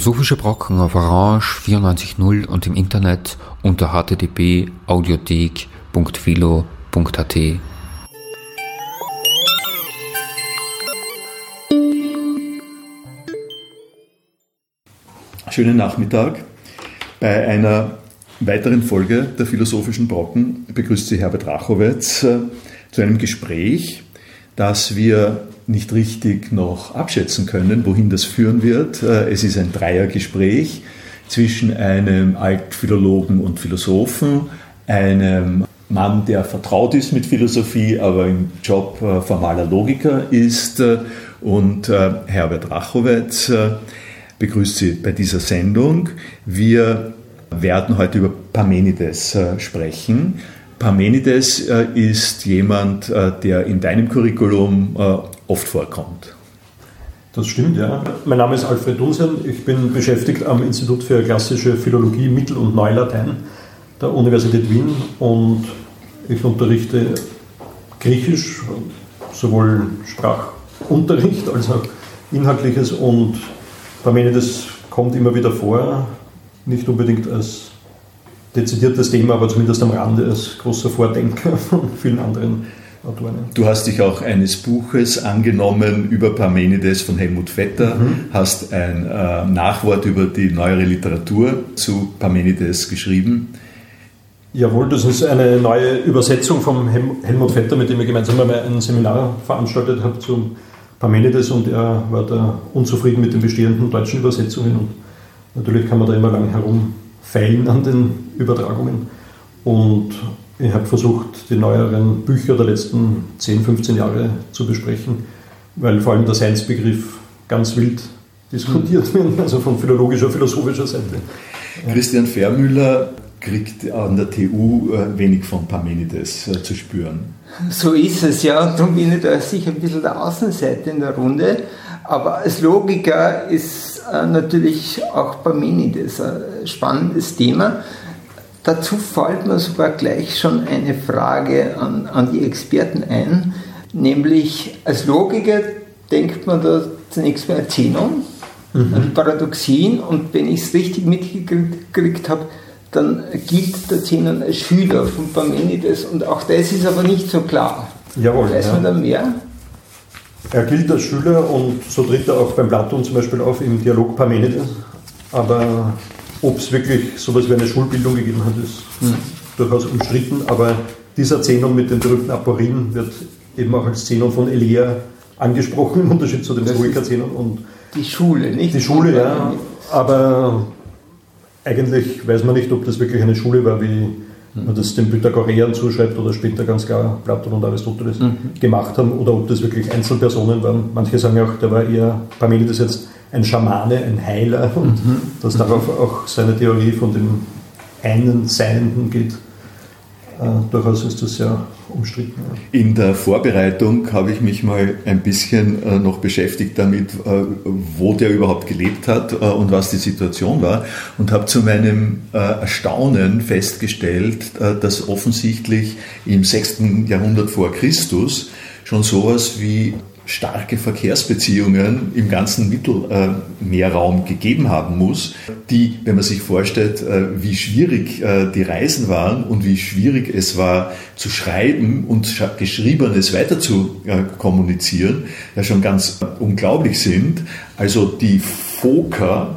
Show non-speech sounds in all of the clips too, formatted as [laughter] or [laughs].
Philosophische Brocken auf Orange 94.0 und im Internet unter http://audiothek.philo.at. Schönen Nachmittag. Bei einer weiteren Folge der Philosophischen Brocken begrüßt Sie Herbert Rachowitz äh, zu einem Gespräch, das wir nicht richtig noch abschätzen können, wohin das führen wird. Äh, es ist ein Dreiergespräch zwischen einem Altphilologen und Philosophen, einem Mann, der vertraut ist mit Philosophie, aber im Job äh, formaler Logiker ist, äh, und Herbert Rachowitz begrüßt Sie bei dieser Sendung. Wir werden heute über Parmenides sprechen. Parmenides ist jemand, der in deinem Curriculum oft vorkommt. Das stimmt, ja. Mein Name ist Alfred Dunsen. Ich bin beschäftigt am Institut für klassische Philologie, Mittel- und Neulatein der Universität Wien und ich unterrichte Griechisch, sowohl Sprachunterricht als auch Inhaltliches und Parmenides kommt immer wieder vor, nicht unbedingt als dezidiertes Thema, aber zumindest am Rande als großer Vordenker von vielen anderen Autoren. Du hast dich auch eines Buches angenommen über Parmenides von Helmut Vetter, mhm. hast ein äh, Nachwort über die neuere Literatur zu Parmenides geschrieben. Jawohl, das ist eine neue Übersetzung von Helmut Vetter, mit dem ich gemeinsam einmal ein Seminar veranstaltet habe zum Parmenides und er war da unzufrieden mit den bestehenden deutschen Übersetzungen und natürlich kann man da immer lang herumfeilen an den Übertragungen und ich habe versucht, die neueren Bücher der letzten 10, 15 Jahre zu besprechen, weil vor allem der Science-Begriff ganz wild diskutiert wird, also von philologischer, philosophischer Seite. Christian Vermüller kriegt an der TU äh, wenig von Parmenides äh, zu spüren. So ist es, ja. Darum bin ich da sicher ein bisschen der Außenseite in der Runde. Aber als Logiker ist äh, natürlich auch Parmenides ein spannendes Thema. Dazu fällt mir sogar gleich schon eine Frage an, an die Experten ein, nämlich als Logiker denkt man da zunächst mal an Zenon, mhm. an Paradoxien und wenn ich es richtig mitgekriegt habe, dann gilt der Zenon als Schüler von Parmenides und auch das ist aber nicht so klar. Jawohl. Weiß man da mehr? Er gilt als Schüler und so tritt er auch beim Platon zum Beispiel auf im Dialog Parmenides, aber ob es wirklich so etwas wie eine Schulbildung gegeben hat, ist hm. durchaus umstritten, aber dieser Zenon mit den berühmten Aporien wird eben auch als Zenon von Elia angesprochen, [laughs] im Unterschied zu dem Stoiker-Zenon. Die Schule, nicht? Die Schule, ja. Aber eigentlich weiß man nicht, ob das wirklich eine Schule war, wie man das den Pythagoreern zuschreibt oder später ganz klar Platon und Aristoteles mhm. gemacht haben, oder ob das wirklich Einzelpersonen waren. Manche sagen auch, der war eher Parmenides jetzt ein Schamane, ein Heiler und mhm. dass darauf auch seine Theorie von dem einen Seienden geht. Äh, durchaus ist das sehr umstritten. In der Vorbereitung habe ich mich mal ein bisschen äh, noch beschäftigt damit, äh, wo der überhaupt gelebt hat äh, und was die Situation war und habe zu meinem äh, Erstaunen festgestellt, äh, dass offensichtlich im 6. Jahrhundert vor Christus schon sowas wie starke Verkehrsbeziehungen im ganzen Mittelmeerraum gegeben haben muss, die, wenn man sich vorstellt, äh, wie schwierig äh, die Reisen waren und wie schwierig es war zu schreiben und Geschriebenes weiter zu äh, kommunizieren, ja schon ganz unglaublich sind. Also die Phoker,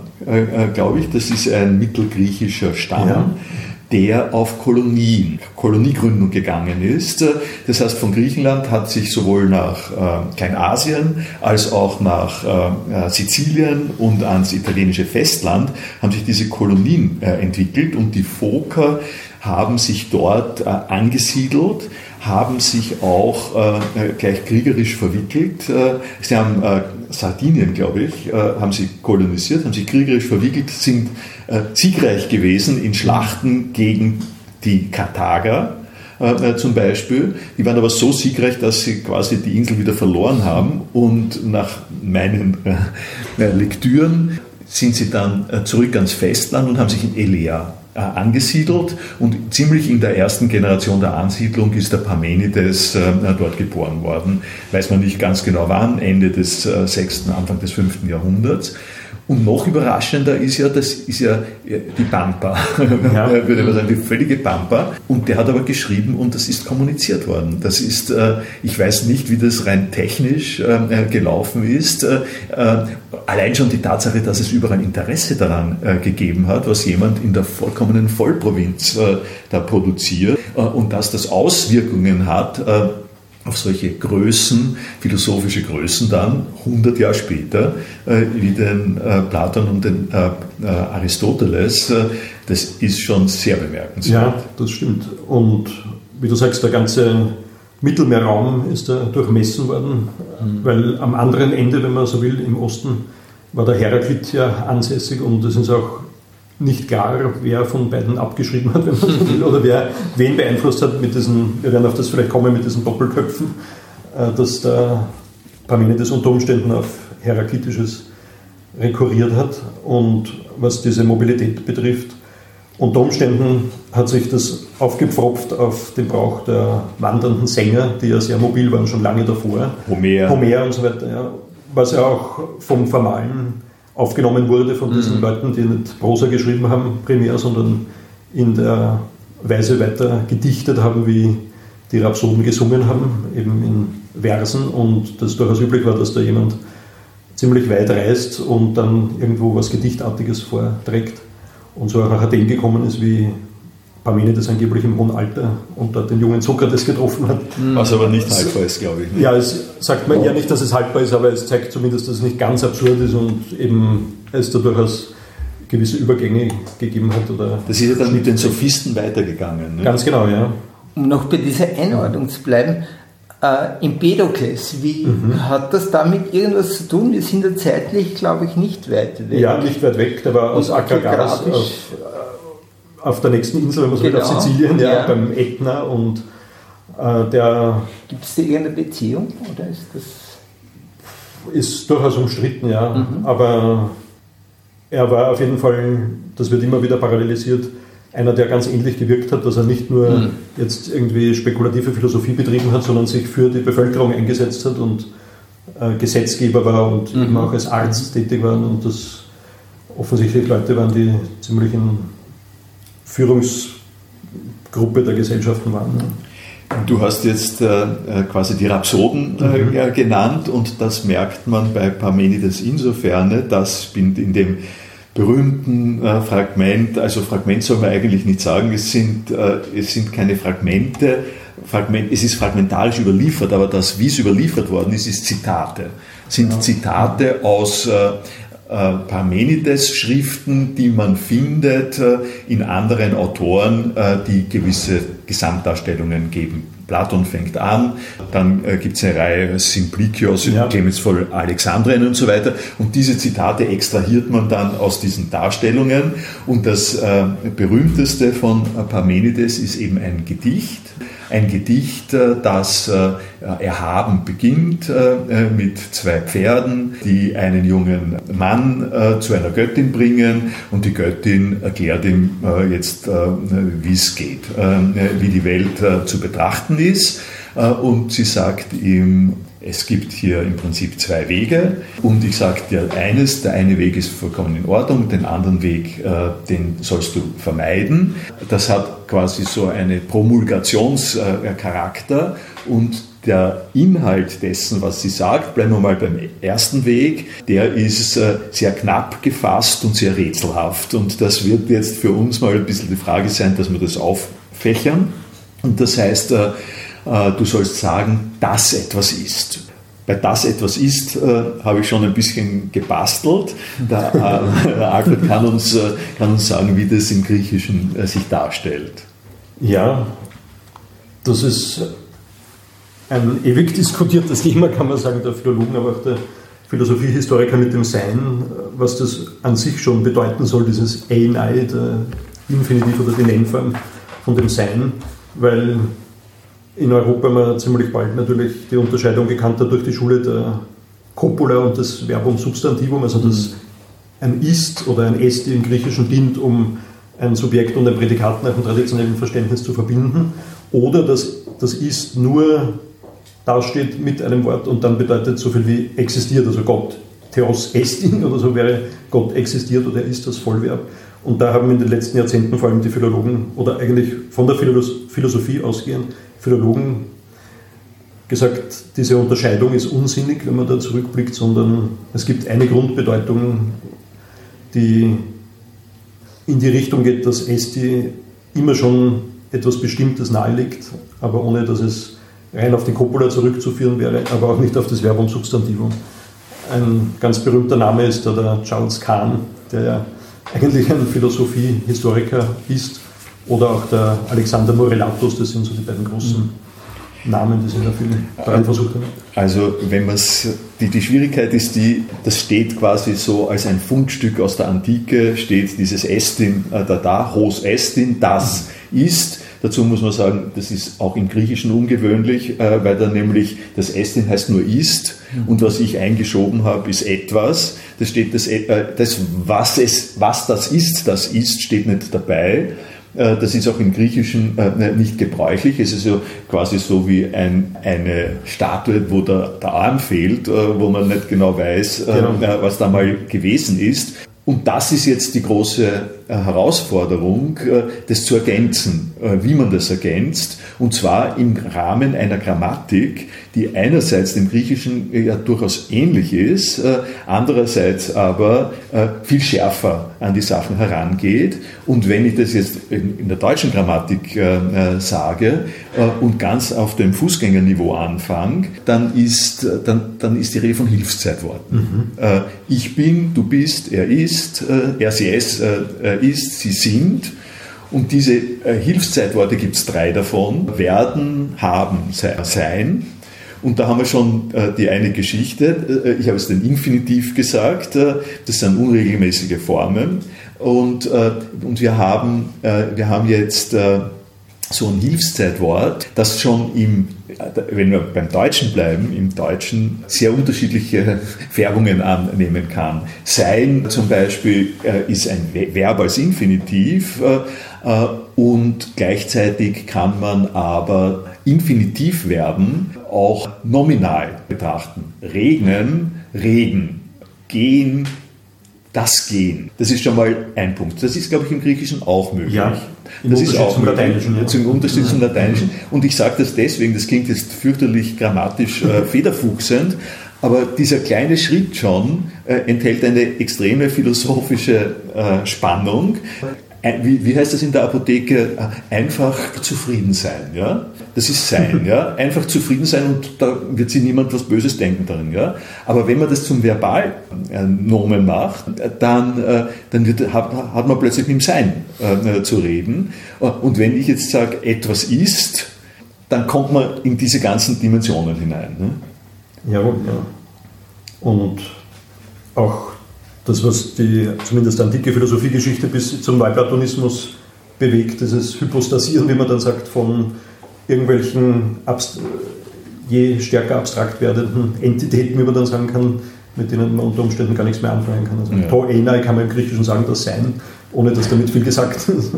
glaube ich, das ist ein mittelgriechischer Stamm. Ja der auf Kolonien, Koloniegründung gegangen ist. Das heißt, von Griechenland hat sich sowohl nach äh, Kleinasien als auch nach äh, Sizilien und ans italienische Festland haben sich diese Kolonien äh, entwickelt und die Foker haben sich dort äh, angesiedelt, haben sich auch äh, gleich kriegerisch verwickelt. Äh, sie haben äh, Sardinien, glaube ich, äh, haben sie kolonisiert, haben sich kriegerisch verwickelt, sind äh, siegreich gewesen in Schlachten gegen die Karthager äh, zum Beispiel. Die waren aber so siegreich, dass sie quasi die Insel wieder verloren haben und nach meinen Lektüren sind sie dann zurück ans Festland und haben sich in Elea äh, angesiedelt und ziemlich in der ersten Generation der Ansiedlung ist der Parmenides äh, dort geboren worden. Weiß man nicht ganz genau wann, Ende des äh, 6., Anfang des 5. Jahrhunderts. Und noch überraschender ist ja, das ist ja die Pampa, [laughs] ja. würde man sagen, die völlige Pampa. Und der hat aber geschrieben und das ist kommuniziert worden. Das ist, äh, ich weiß nicht, wie das rein technisch äh, gelaufen ist. Äh, allein schon die Tatsache, dass es überall Interesse daran gegeben hat, was jemand in der vollkommenen Vollprovinz da produziert und dass das Auswirkungen hat auf solche Größen, philosophische Größen dann, 100 Jahre später, äh, wie den äh, Platon und den äh, Aristoteles, das ist schon sehr bemerkenswert. Ja, das stimmt. Und wie du sagst, der ganze Mittelmeerraum ist da durchmessen worden, mhm. weil am anderen Ende, wenn man so will, im Osten, war der Heraklit ja ansässig und es ist auch nicht klar, wer von beiden abgeschrieben hat, [laughs] wenn man so will, oder wer wen beeinflusst hat mit diesen, wir werden auf das vielleicht kommen, mit diesen Doppelköpfen, äh, dass der Parmenides unter Umständen auf Heraklitisches rekurriert hat. Und was diese Mobilität betrifft, unter Umständen hat sich das aufgepfropft auf den Brauch der wandernden Sänger, die ja sehr mobil waren, schon lange davor. Homer. Homer und so weiter, ja. Was ja auch vom formalen aufgenommen wurde von diesen mhm. Leuten, die nicht Prosa geschrieben haben, primär, sondern in der Weise weiter gedichtet haben, wie die Rhapsoden gesungen haben, eben in Versen und das durchaus üblich war, dass da jemand ziemlich weit reist und dann irgendwo was Gedichtartiges vorträgt und so auch nach Athen gekommen ist, wie Parmenides angeblich im hohen Alter dort den jungen Sokrates getroffen hat. Mhm. Was aber nicht haltbar ist, glaube ich. Nicht. Ja, es sagt man ja nicht, dass es haltbar ist, aber es zeigt zumindest, dass es nicht ganz absurd ist und eben es da durchaus gewisse Übergänge gegeben hat. Oder das ist ja dann mit den Sophisten weitergegangen. Ne? Ganz genau, ja. Um noch bei dieser Einordnung zu bleiben, äh, Empedokles, wie mhm. hat das damit irgendwas zu tun? Wir sind da zeitlich, glaube ich, nicht weit weg. Ja, nicht weit weg, war aus Akragaras auf, auf der nächsten Insel, wenn man so genau. will, auf. Sizilien, ja, ja. beim Ätna und äh, der. Gibt es da irgendeine Beziehung oder ist das? Ist durchaus umstritten, ja. Mhm. Aber er war auf jeden Fall, das wird immer wieder parallelisiert, einer, der ganz ähnlich gewirkt hat, dass er nicht nur mhm. jetzt irgendwie spekulative Philosophie betrieben hat, sondern sich für die Bevölkerung eingesetzt hat und äh, Gesetzgeber war und mhm. eben auch als Arzt tätig war und das offensichtlich Leute waren, die ziemlich in Führungsgruppe der Gesellschaften waren. Du hast jetzt äh, äh, quasi die Rhapsoden äh, mhm. genannt und das merkt man bei Parmenides insofern, dass in dem berühmten äh, Fragment, also Fragment soll man eigentlich nicht sagen, es sind, es sind keine Fragmente, Fragment, es ist fragmentarisch überliefert, aber das, wie es überliefert worden ist, ist Zitate. Sind. Zitate aus Parmenides-Schriften, die man findet äh, in anderen Autoren, äh, die gewisse Gesamtdarstellungen geben. Platon fängt an, dann gibt es eine Reihe Simplicios, ja. Clemens von Alexandrien und so weiter. Und diese Zitate extrahiert man dann aus diesen Darstellungen. Und das berühmteste von Parmenides ist eben ein Gedicht ein Gedicht, äh, das äh, erhaben beginnt äh, mit zwei Pferden, die einen jungen Mann zu einer Göttin bringen und die Göttin erklärt ihm jetzt, wie es geht, wie die Welt zu betrachten ist. Und sie sagt ihm, es gibt hier im Prinzip zwei Wege und ich sage dir eines, der eine Weg ist vollkommen in Ordnung, den anderen Weg, äh, den sollst du vermeiden. Das hat quasi so einen Promulgationscharakter und der Inhalt dessen, was sie sagt, bleiben wir mal beim ersten Weg, der ist äh, sehr knapp gefasst und sehr rätselhaft. Und das wird jetzt für uns mal ein bisschen die Frage sein, dass wir das auffächern. Und das heißt, äh, äh, du sollst sagen, dass etwas ist. Bei das etwas ist, äh, habe ich schon ein bisschen gebastelt. Der, äh, [laughs] Alfred kann uns, äh, kann uns sagen, wie das im Griechischen äh, sich darstellt. Ja, das ist ein ewig diskutiertes Thema, kann man sagen, der Philologen, aber auch der Philosophiehistoriker mit dem Sein, was das an sich schon bedeuten soll, dieses Einei, der Infinitiv oder die Nennform von dem Sein, weil in Europa man ziemlich bald natürlich die Unterscheidung gekannt hat durch die Schule der Copula und das Verbum Substantivum, also das ein Ist oder ein Est im Griechischen dient, um ein Subjekt und ein Prädikat nach dem traditionellen Verständnis zu verbinden, oder dass das Ist nur dasteht mit einem Wort und dann bedeutet so viel wie existiert, also Gott Theos estin oder so wäre, Gott existiert oder ist das Vollverb. Und da haben in den letzten Jahrzehnten vor allem die Philologen oder eigentlich von der Philosophie ausgehend Philologen gesagt, diese Unterscheidung ist unsinnig, wenn man da zurückblickt, sondern es gibt eine Grundbedeutung, die in die Richtung geht, dass Esti immer schon etwas Bestimmtes nahelegt, aber ohne dass es rein auf die Copula zurückzuführen wäre, aber auch nicht auf das Verbum Substantivum. Ein ganz berühmter Name ist da der Charles Kahn, der ja eigentlich ein Philosophiehistoriker ist, oder auch der Alexander Morellatus, das sind so die beiden großen mhm. Namen, die sind da viel daran versucht haben. Also wenn man es, die, die Schwierigkeit ist die, das steht quasi so als ein Fundstück aus der Antike, steht dieses Estin, äh, da, da, Hos Estin, das mhm. ist, Dazu muss man sagen, das ist auch im Griechischen ungewöhnlich, äh, weil da nämlich das Estin heißt nur ist mhm. und was ich eingeschoben habe, ist etwas. Das steht das, äh, das was, es, was das ist, das ist, steht nicht dabei. Äh, das ist auch im Griechischen äh, nicht gebräuchlich. Es ist ja quasi so wie ein, eine Statue, wo der, der Arm fehlt, äh, wo man nicht genau weiß, genau. was da mal gewesen ist. Und das ist jetzt die große Herausforderung, das zu ergänzen, wie man das ergänzt. Und zwar im Rahmen einer Grammatik, die einerseits dem Griechischen ja durchaus ähnlich ist, äh, andererseits aber äh, viel schärfer an die Sachen herangeht. Und wenn ich das jetzt in der deutschen Grammatik äh, sage und ganz auf dem Fußgängerniveau anfange, dann ist, dann, dann ist die Rede von Hilfszeitworten. Mhm. Ich bin, du bist, er ist, er, sie, es ist, sie sind. Und diese Hilfszeitworte gibt es drei davon. Werden, haben, sein. Und da haben wir schon äh, die eine Geschichte. Äh, ich habe es den Infinitiv gesagt. Äh, das sind unregelmäßige Formen. Und, äh, und wir, haben, äh, wir haben jetzt äh, so ein Hilfszeitwort, das schon im, wenn wir beim Deutschen bleiben, im Deutschen sehr unterschiedliche Färbungen annehmen kann. Sein zum Beispiel ist ein Verb als Infinitiv und gleichzeitig kann man aber Infinitivverben auch nominal betrachten. Regnen, Regen, gehen, das Gehen. Das ist schon mal ein Punkt. Das ist, glaube ich, im Griechischen auch möglich. Ja, im das ist auch zum Lateinischen. Ja. Zum Unterschied zum Lateinischen. Und ich sage das deswegen, das klingt jetzt fürchterlich grammatisch äh, [laughs] federfuchsend, aber dieser kleine Schritt schon äh, enthält eine extreme philosophische äh, Spannung wie, wie heißt das in der Apotheke, äh, einfach zufrieden sein. Ja? Das ist sein. [laughs] Ja? Einfach zufrieden sein und da wird sich niemand was Böses denken darin. Ja? Aber wenn man das zum Verbalnomen macht, dann, äh, dann wird, hat, hat man plötzlich mit dem Sein äh, zu reden. Und wenn ich jetzt sage, etwas ist, dann kommt man in diese ganzen Dimensionen hinein. Ne? Jawohl, ja. Und auch das, was die zumindest antike Philosophiegeschichte bis zum Neuplatonismus bewegt, dieses Hypostasieren, wie man dann sagt, von irgendwelchen je stärker abstrakt werdenden Entitäten, wie man dann sagen kann, mit denen man unter Umständen gar nichts mehr anfangen kann. Also ja. to enai kann man im Griechischen sagen, das Sein, ohne dass damit viel gesagt ist. [laughs]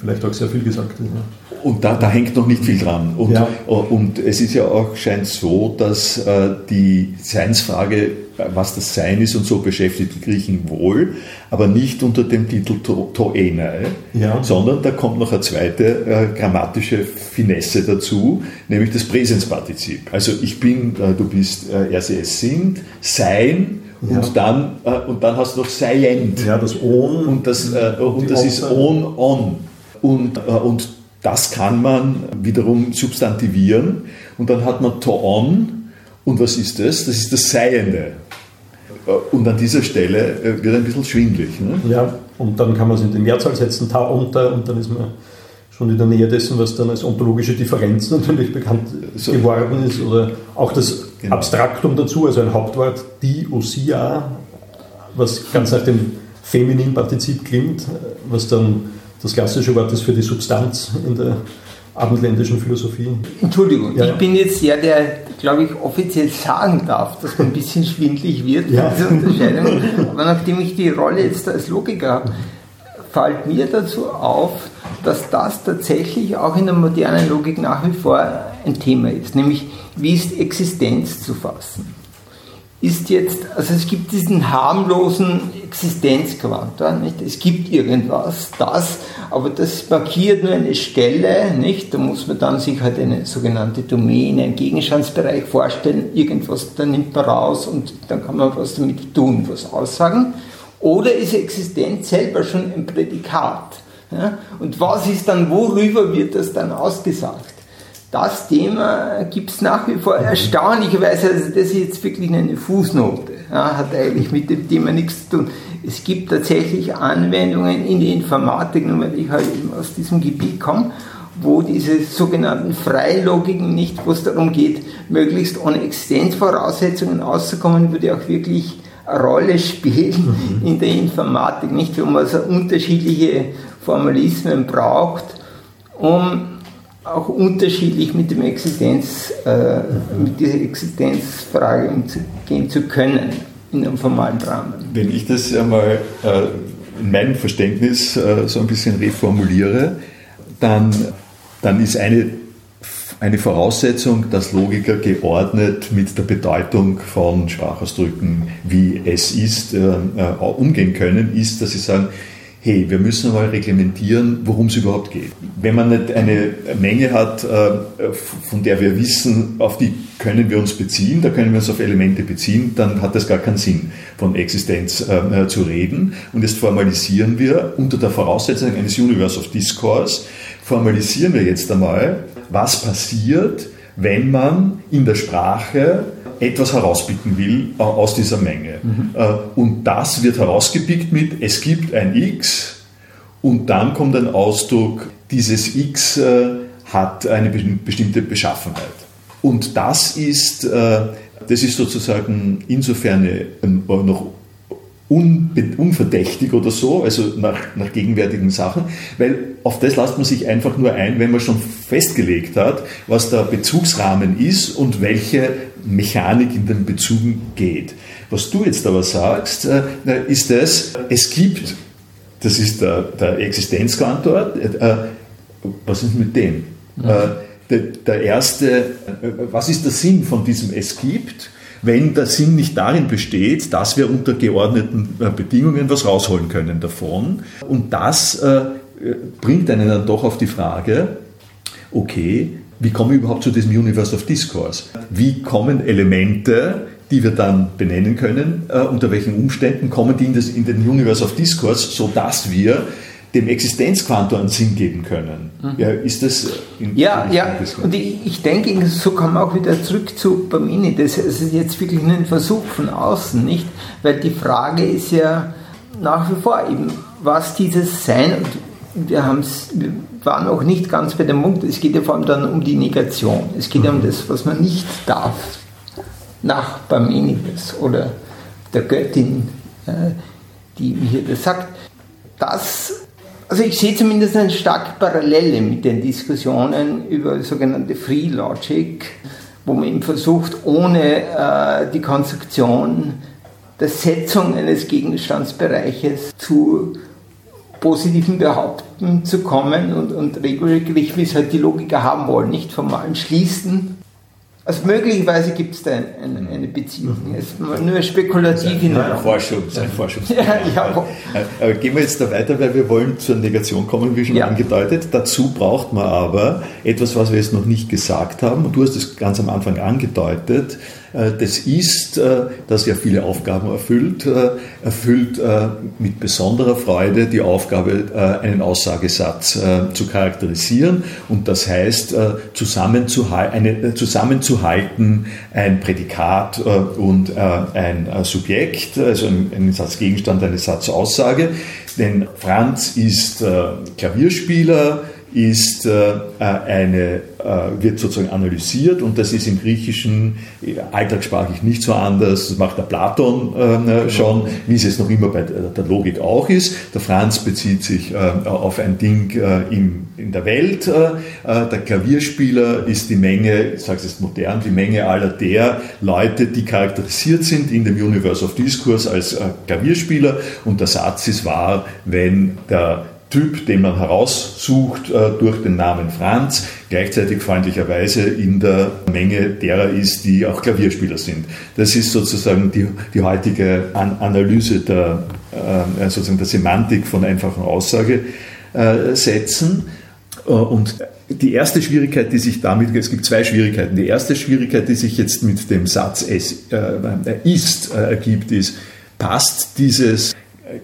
Vielleicht auch sehr viel gesagt ist. Ja. Und da, da, hängt noch nicht viel dran. Und, ja. und es ist ja auch, scheint so, dass äh, die Seinsfrage was das Sein ist und so beschäftigt die Griechen wohl, aber nicht unter dem Titel to, Toenai, ja. sondern da kommt noch eine zweite äh, grammatische Finesse dazu, nämlich das Präsenspartizip. Also ich bin, äh, du bist, äh, er, sie, es sind, sein ja. und, dann, äh, und dann hast du noch seiend. Ja, das On. Und das, äh, und das ist on, on. Und, äh, und das kann man wiederum substantivieren und dann hat man to on und was ist das? Das ist das Seiende. Und an dieser Stelle äh, wird ein bisschen schwindlig. Ne? Ja, und dann kann man es in den Mehrzahl setzen, ta unter, und dann ist man schon in der Nähe dessen, was dann als ontologische Differenz natürlich bekannt so. geworden ist. Oder auch das genau. Abstraktum dazu, also ein Hauptwort, die Osia, was ganz nach dem femininen Partizip klingt, was dann das klassische Wort ist für die Substanz in der abendländischen Philosophie. Entschuldigung, ja, ich bin jetzt der, der, glaube ich, offiziell sagen darf, dass man ein bisschen schwindlig wird, ja. diese Unterscheidung. Aber nachdem ich die Rolle jetzt als Logiker habe, fällt mir dazu auf, dass das tatsächlich auch in der modernen Logik nach wie vor ein Thema ist, nämlich wie ist Existenz zu fassen. ist jetzt, also es gibt diesen harmlosen Existenzquantor, nicht? Es gibt irgendwas, das, aber das markiert nur eine Stelle, nicht? Da muss man dann sich halt eine sogenannte Domäne, einen Gegenstandsbereich vorstellen, irgendwas, da nimmt man raus und dann kann man was damit tun, was aussagen. Oder ist Existenz selber schon ein Prädikat? Ja? Und was ist dann, worüber wird das dann ausgesagt? das Thema gibt es nach wie vor erstaunlicherweise, also das ist jetzt wirklich eine Fußnote, ja, hat eigentlich mit dem Thema nichts zu tun. Es gibt tatsächlich Anwendungen in der Informatik, nur weil ich halt eben aus diesem Gebiet komme, wo diese sogenannten Freilogiken nicht, wo es darum geht, möglichst ohne Existenzvoraussetzungen auszukommen, würde auch wirklich eine Rolle spielen mhm. in der Informatik, nicht, wo man also unterschiedliche Formalismen braucht, um auch unterschiedlich mit dem Existenz, äh, mit dieser Existenzfrage umgehen zu können in einem formalen Rahmen. Wenn ich das einmal äh, in meinem Verständnis äh, so ein bisschen reformuliere, dann, dann ist eine, eine Voraussetzung, dass Logiker geordnet mit der Bedeutung von Sprachausdrücken, wie es ist, äh, äh, umgehen können, ist, dass sie sagen, hey, wir müssen mal reglementieren, worum es überhaupt geht. Wenn man nicht eine Menge hat, äh, von der wir wissen, auf die können wir uns beziehen, da können wir uns auf Elemente beziehen, dann hat das gar keinen Sinn, von Existenz äh, zu reden. Und jetzt formalisieren wir unter der Voraussetzung eines Universe of Discourse, formalisieren wir jetzt einmal, was passiert, wenn man in der Sprache etwas herauspicken will äh, aus dieser Menge. Mhm. Äh, und das wird herausgepickt mit, es gibt ein X und dann kommt ein Ausdruck, dieses X äh, hat eine bestimmte Beschaffenheit. Und das ist, das ist sozusagen insofern noch unverdächtig oder so, also nach, nach gegenwärtigen Sachen, weil auf das lässt man sich einfach nur ein, wenn man schon festgelegt hat, was der Bezugsrahmen ist und welche Mechanik in den Bezügen geht. Was du jetzt aber sagst, äh, ist das, es gibt, das ist der, der Existenzquantor, äh, was ist mit dem? Mhm. Der, der erste, was ist der Sinn von diesem Es gibt? Wenn der Sinn nicht darin besteht, dass wir unter geordneten äh, Bedingungen was rausholen können davon. Und das äh, bringt einen dann doch auf die Frage, okay, wie komme ich überhaupt zu diesem Universe of Discourse? Wie kommen Elemente, die wir dann benennen können, äh, unter welchen Umständen kommen die in, das, in den Universe of Discourse, sodass wir dem Existenzquantor einen Sinn geben können. Mhm. Ja, ist das in, Ja, in ja. Und ich, ich, denke, so kommen wir auch wieder zurück zu Parmenides. Es ist jetzt wirklich nur ein Versuch von außen, nicht? Weil die Frage ist ja nach wie vor eben, was dieses Sein, und wir, wir waren auch nicht ganz bei dem Punkt, es geht ja vor allem dann um die Negation. Es geht ja um mhm. das, was man nicht darf. Nach Parmenides oder der Göttin, äh, die hier das sagt. Das also ich sehe zumindest eine starke Parallele mit den Diskussionen über sogenannte Free Logic, wo man eben versucht, ohne äh, die Konstruktion der Setzung eines Gegenstandsbereiches zu positiven Behaupten zu kommen und, und regelrecht, wie es halt die Logiker haben wollen, nicht formalen Schließen also möglicherweise gibt es da ein, ein, eine Beziehung. Mhm. Es ist nur spekulativ in der Forschung. Ein Forschung. [laughs] ja, ja. Aber gehen wir jetzt da weiter, weil wir wollen zur Negation kommen, wie schon ja. angedeutet. Dazu braucht man aber etwas, was wir jetzt noch nicht gesagt haben. Und du hast es ganz am Anfang angedeutet. Äh, das ist, äh, das ja viele Aufgaben erfüllt, äh, erfüllt mit besonderer Freude die Aufgabe, einen Aussagesatz zu charakterisieren und das heißt, zusammenzuhalten, ein Prädikat und ein Subjekt, also ein Satzgegenstand, eine Satzaussage. Denn Franz ist Klavierspieler, ist äh, eine, äh, wird sozusagen analysiert und das ist im Griechischen äh, alltagssprachlich nicht so anders. Das macht der Platon äh, schon, wie es jetzt noch immer bei der Logik auch ist. Der Franz bezieht sich äh, auf ein Ding äh, in, in der Welt. der Klavierspieler ist die Menge, ich sage es jetzt modern, die Menge aller der Leute, die charakterisiert sind in dem Universe of Discourse als Klavierspieler und der Satz ist wahr, wenn der Typ, den man heraussucht äh, durch den Namen Franz, gleichzeitig freundlicherweise in der Menge derer ist, die auch Klavierspieler sind. Das ist sozusagen die, die heutige An Analyse der, äh, sozusagen der Semantik von einfachen Aussagesätzen. Äh, und die erste Schwierigkeit, die sich damit, es gibt zwei Schwierigkeiten. Die erste Schwierigkeit, die sich jetzt mit dem Satz es äh, ist äh, ergibt, ist, passt dieses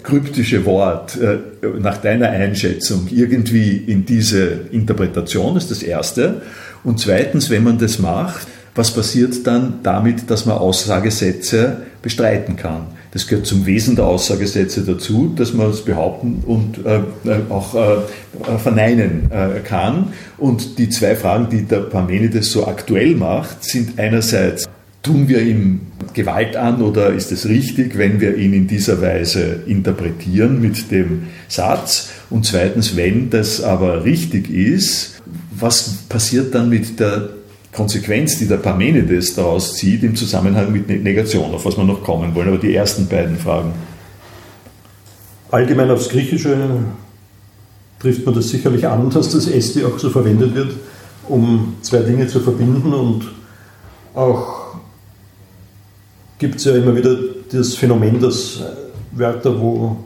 kryptische Wort äh, nach deiner Einschätzung irgendwie in diese Interpretation, ist das Erste. Und zweitens, wenn man das macht, was passiert dann damit, dass man Aussagesätze bestreiten kann? Das gehört zum Wesen der Aussagesätze dazu, dass man es behaupten und äh, äh auch äh, verneinen äh, kann. Und die zwei Fragen, die der Parmenides so aktuell macht, sind einerseits, tun wir ihm Gewalt an oder ist es richtig, wenn wir ihn in dieser Weise interpretieren mit dem Satz? Und zweitens, wenn das aber richtig ist, was passiert dann mit der Konsequenz, die der Parmenides daraus zieht im Zusammenhang mit Negation, auf was wir noch kommen wollen, aber die ersten beiden Fragen. Allgemein aufs Griechische trifft man das sicherlich an, dass das Esti auch so verwendet wird, um zwei Dinge zu verbinden und auch gibt es ja immer wieder das Phänomen, dass Wörter, wo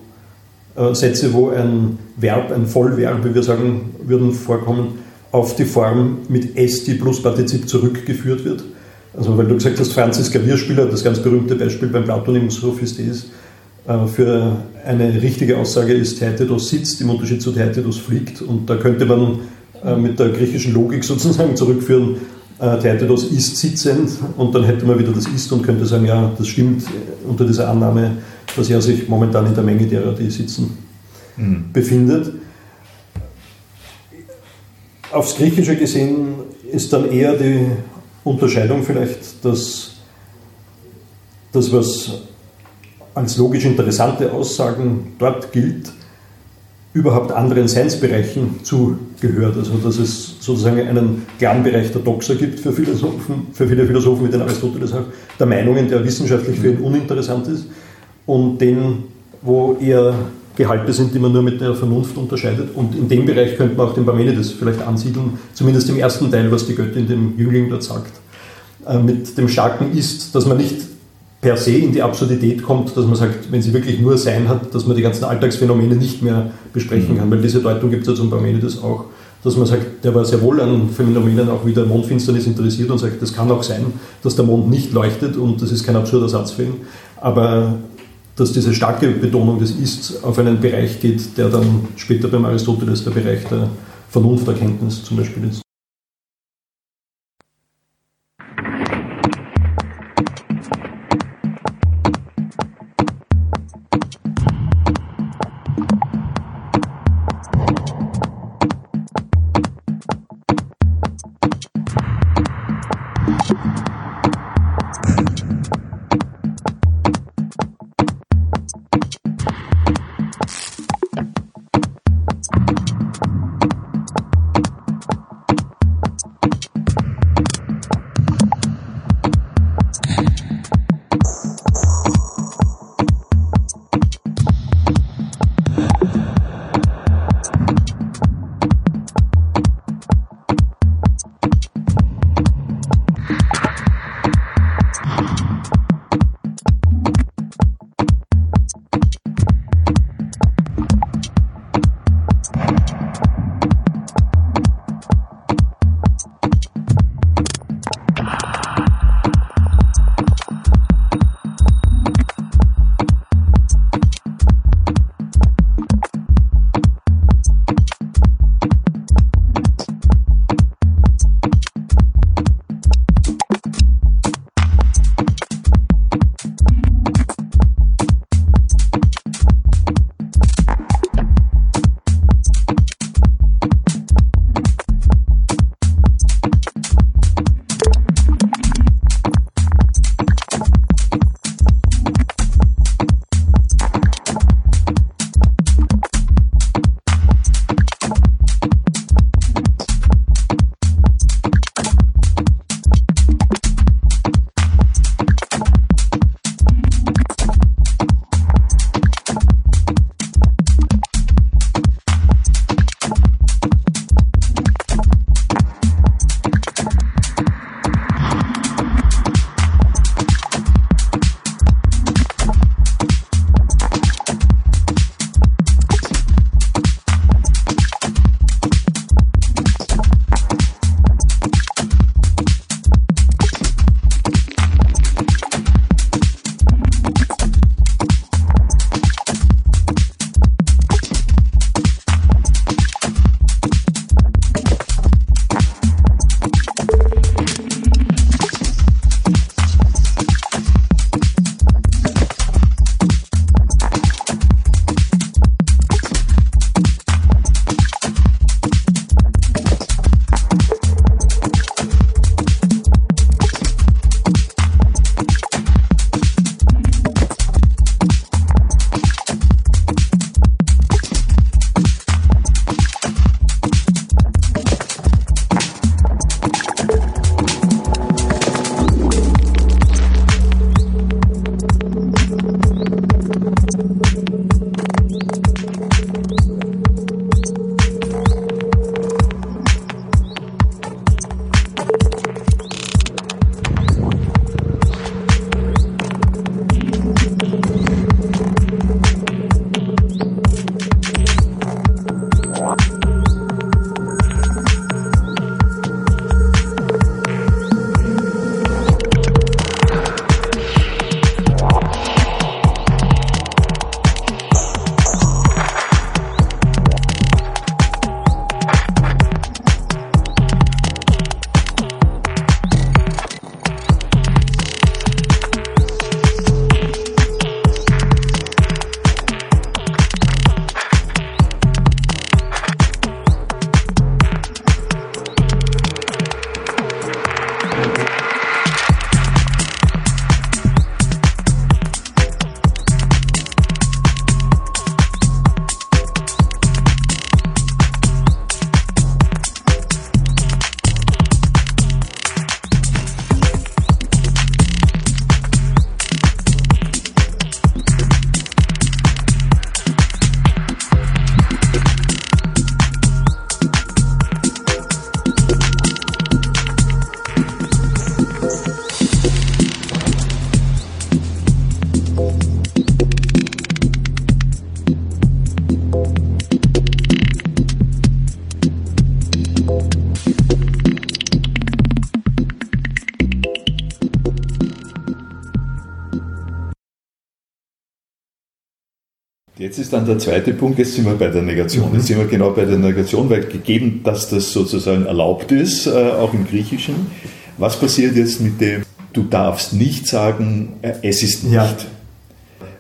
äh, Sätze, wo ein Verb, ein Vollverb, wie wir sagen würden, vorkommen, auf die Form mit esti plus Partizip zurückgeführt wird. Also weil du gesagt hast, Franz Klavierspieler, das ganz berühmte Beispiel beim Platonimus Sophistes, äh, für eine richtige Aussage ist Theatetos sitzt, im Unterschied zu Theatetos fliegt. Und da könnte man äh, mit der griechischen Logik sozusagen [laughs] zurückführen, äh, Theatetos ist sitzend und dann hätte man wieder das ist und könnte sagen, ja, das stimmt unter dieser Annahme, dass er sich momentan in der Menge derer, die sitzen, mhm. befindet. Aufs Griechische gesehen ist dann eher die Unterscheidung vielleicht, dass das, was als logisch interessante Aussagen dort gilt, überhaupt anderen Seinsbereichen zugehört. Also dass es sozusagen einen klaren Bereich der Doxa gibt für, Philosophen, für viele Philosophen, wie den Aristoteles auch, der Meinungen, der wissenschaftlich für ihn uninteressant ist und den, wo eher Gehalte sind, die man nur mit der Vernunft unterscheidet. Und in dem Bereich könnte man auch den Parmenides vielleicht ansiedeln, zumindest im ersten Teil, was die Göttin dem Jüngling dort sagt. Äh, mit dem starken Ist, dass man nicht per se in die Absurdität kommt, dass man sagt, wenn sie wirklich nur Sein hat, dass man die ganzen Alltagsphänomene nicht mehr besprechen kann, weil diese Deutung gibt es ja zum Parmenides auch, dass man sagt, der war sehr wohl an Phänomenen auch wie der Mondfinsternis interessiert und sagt, das kann auch sein, dass der Mond nicht leuchtet und das ist kein absurder Satz für ihn, aber dass diese starke Betonung des Ists auf einen Bereich geht, der dann später beim Aristoteles der Bereich der Vernunfterkenntnis zum Beispiel ist. Jetzt ist dann der zweite Punkt, jetzt sind wir bei der Negation. Jetzt sind wir genau bei der Negation, weil gegeben, dass das sozusagen erlaubt ist, äh, auch im Griechischen, was passiert jetzt mit dem, du darfst nicht sagen, äh, es ist nicht? Ja.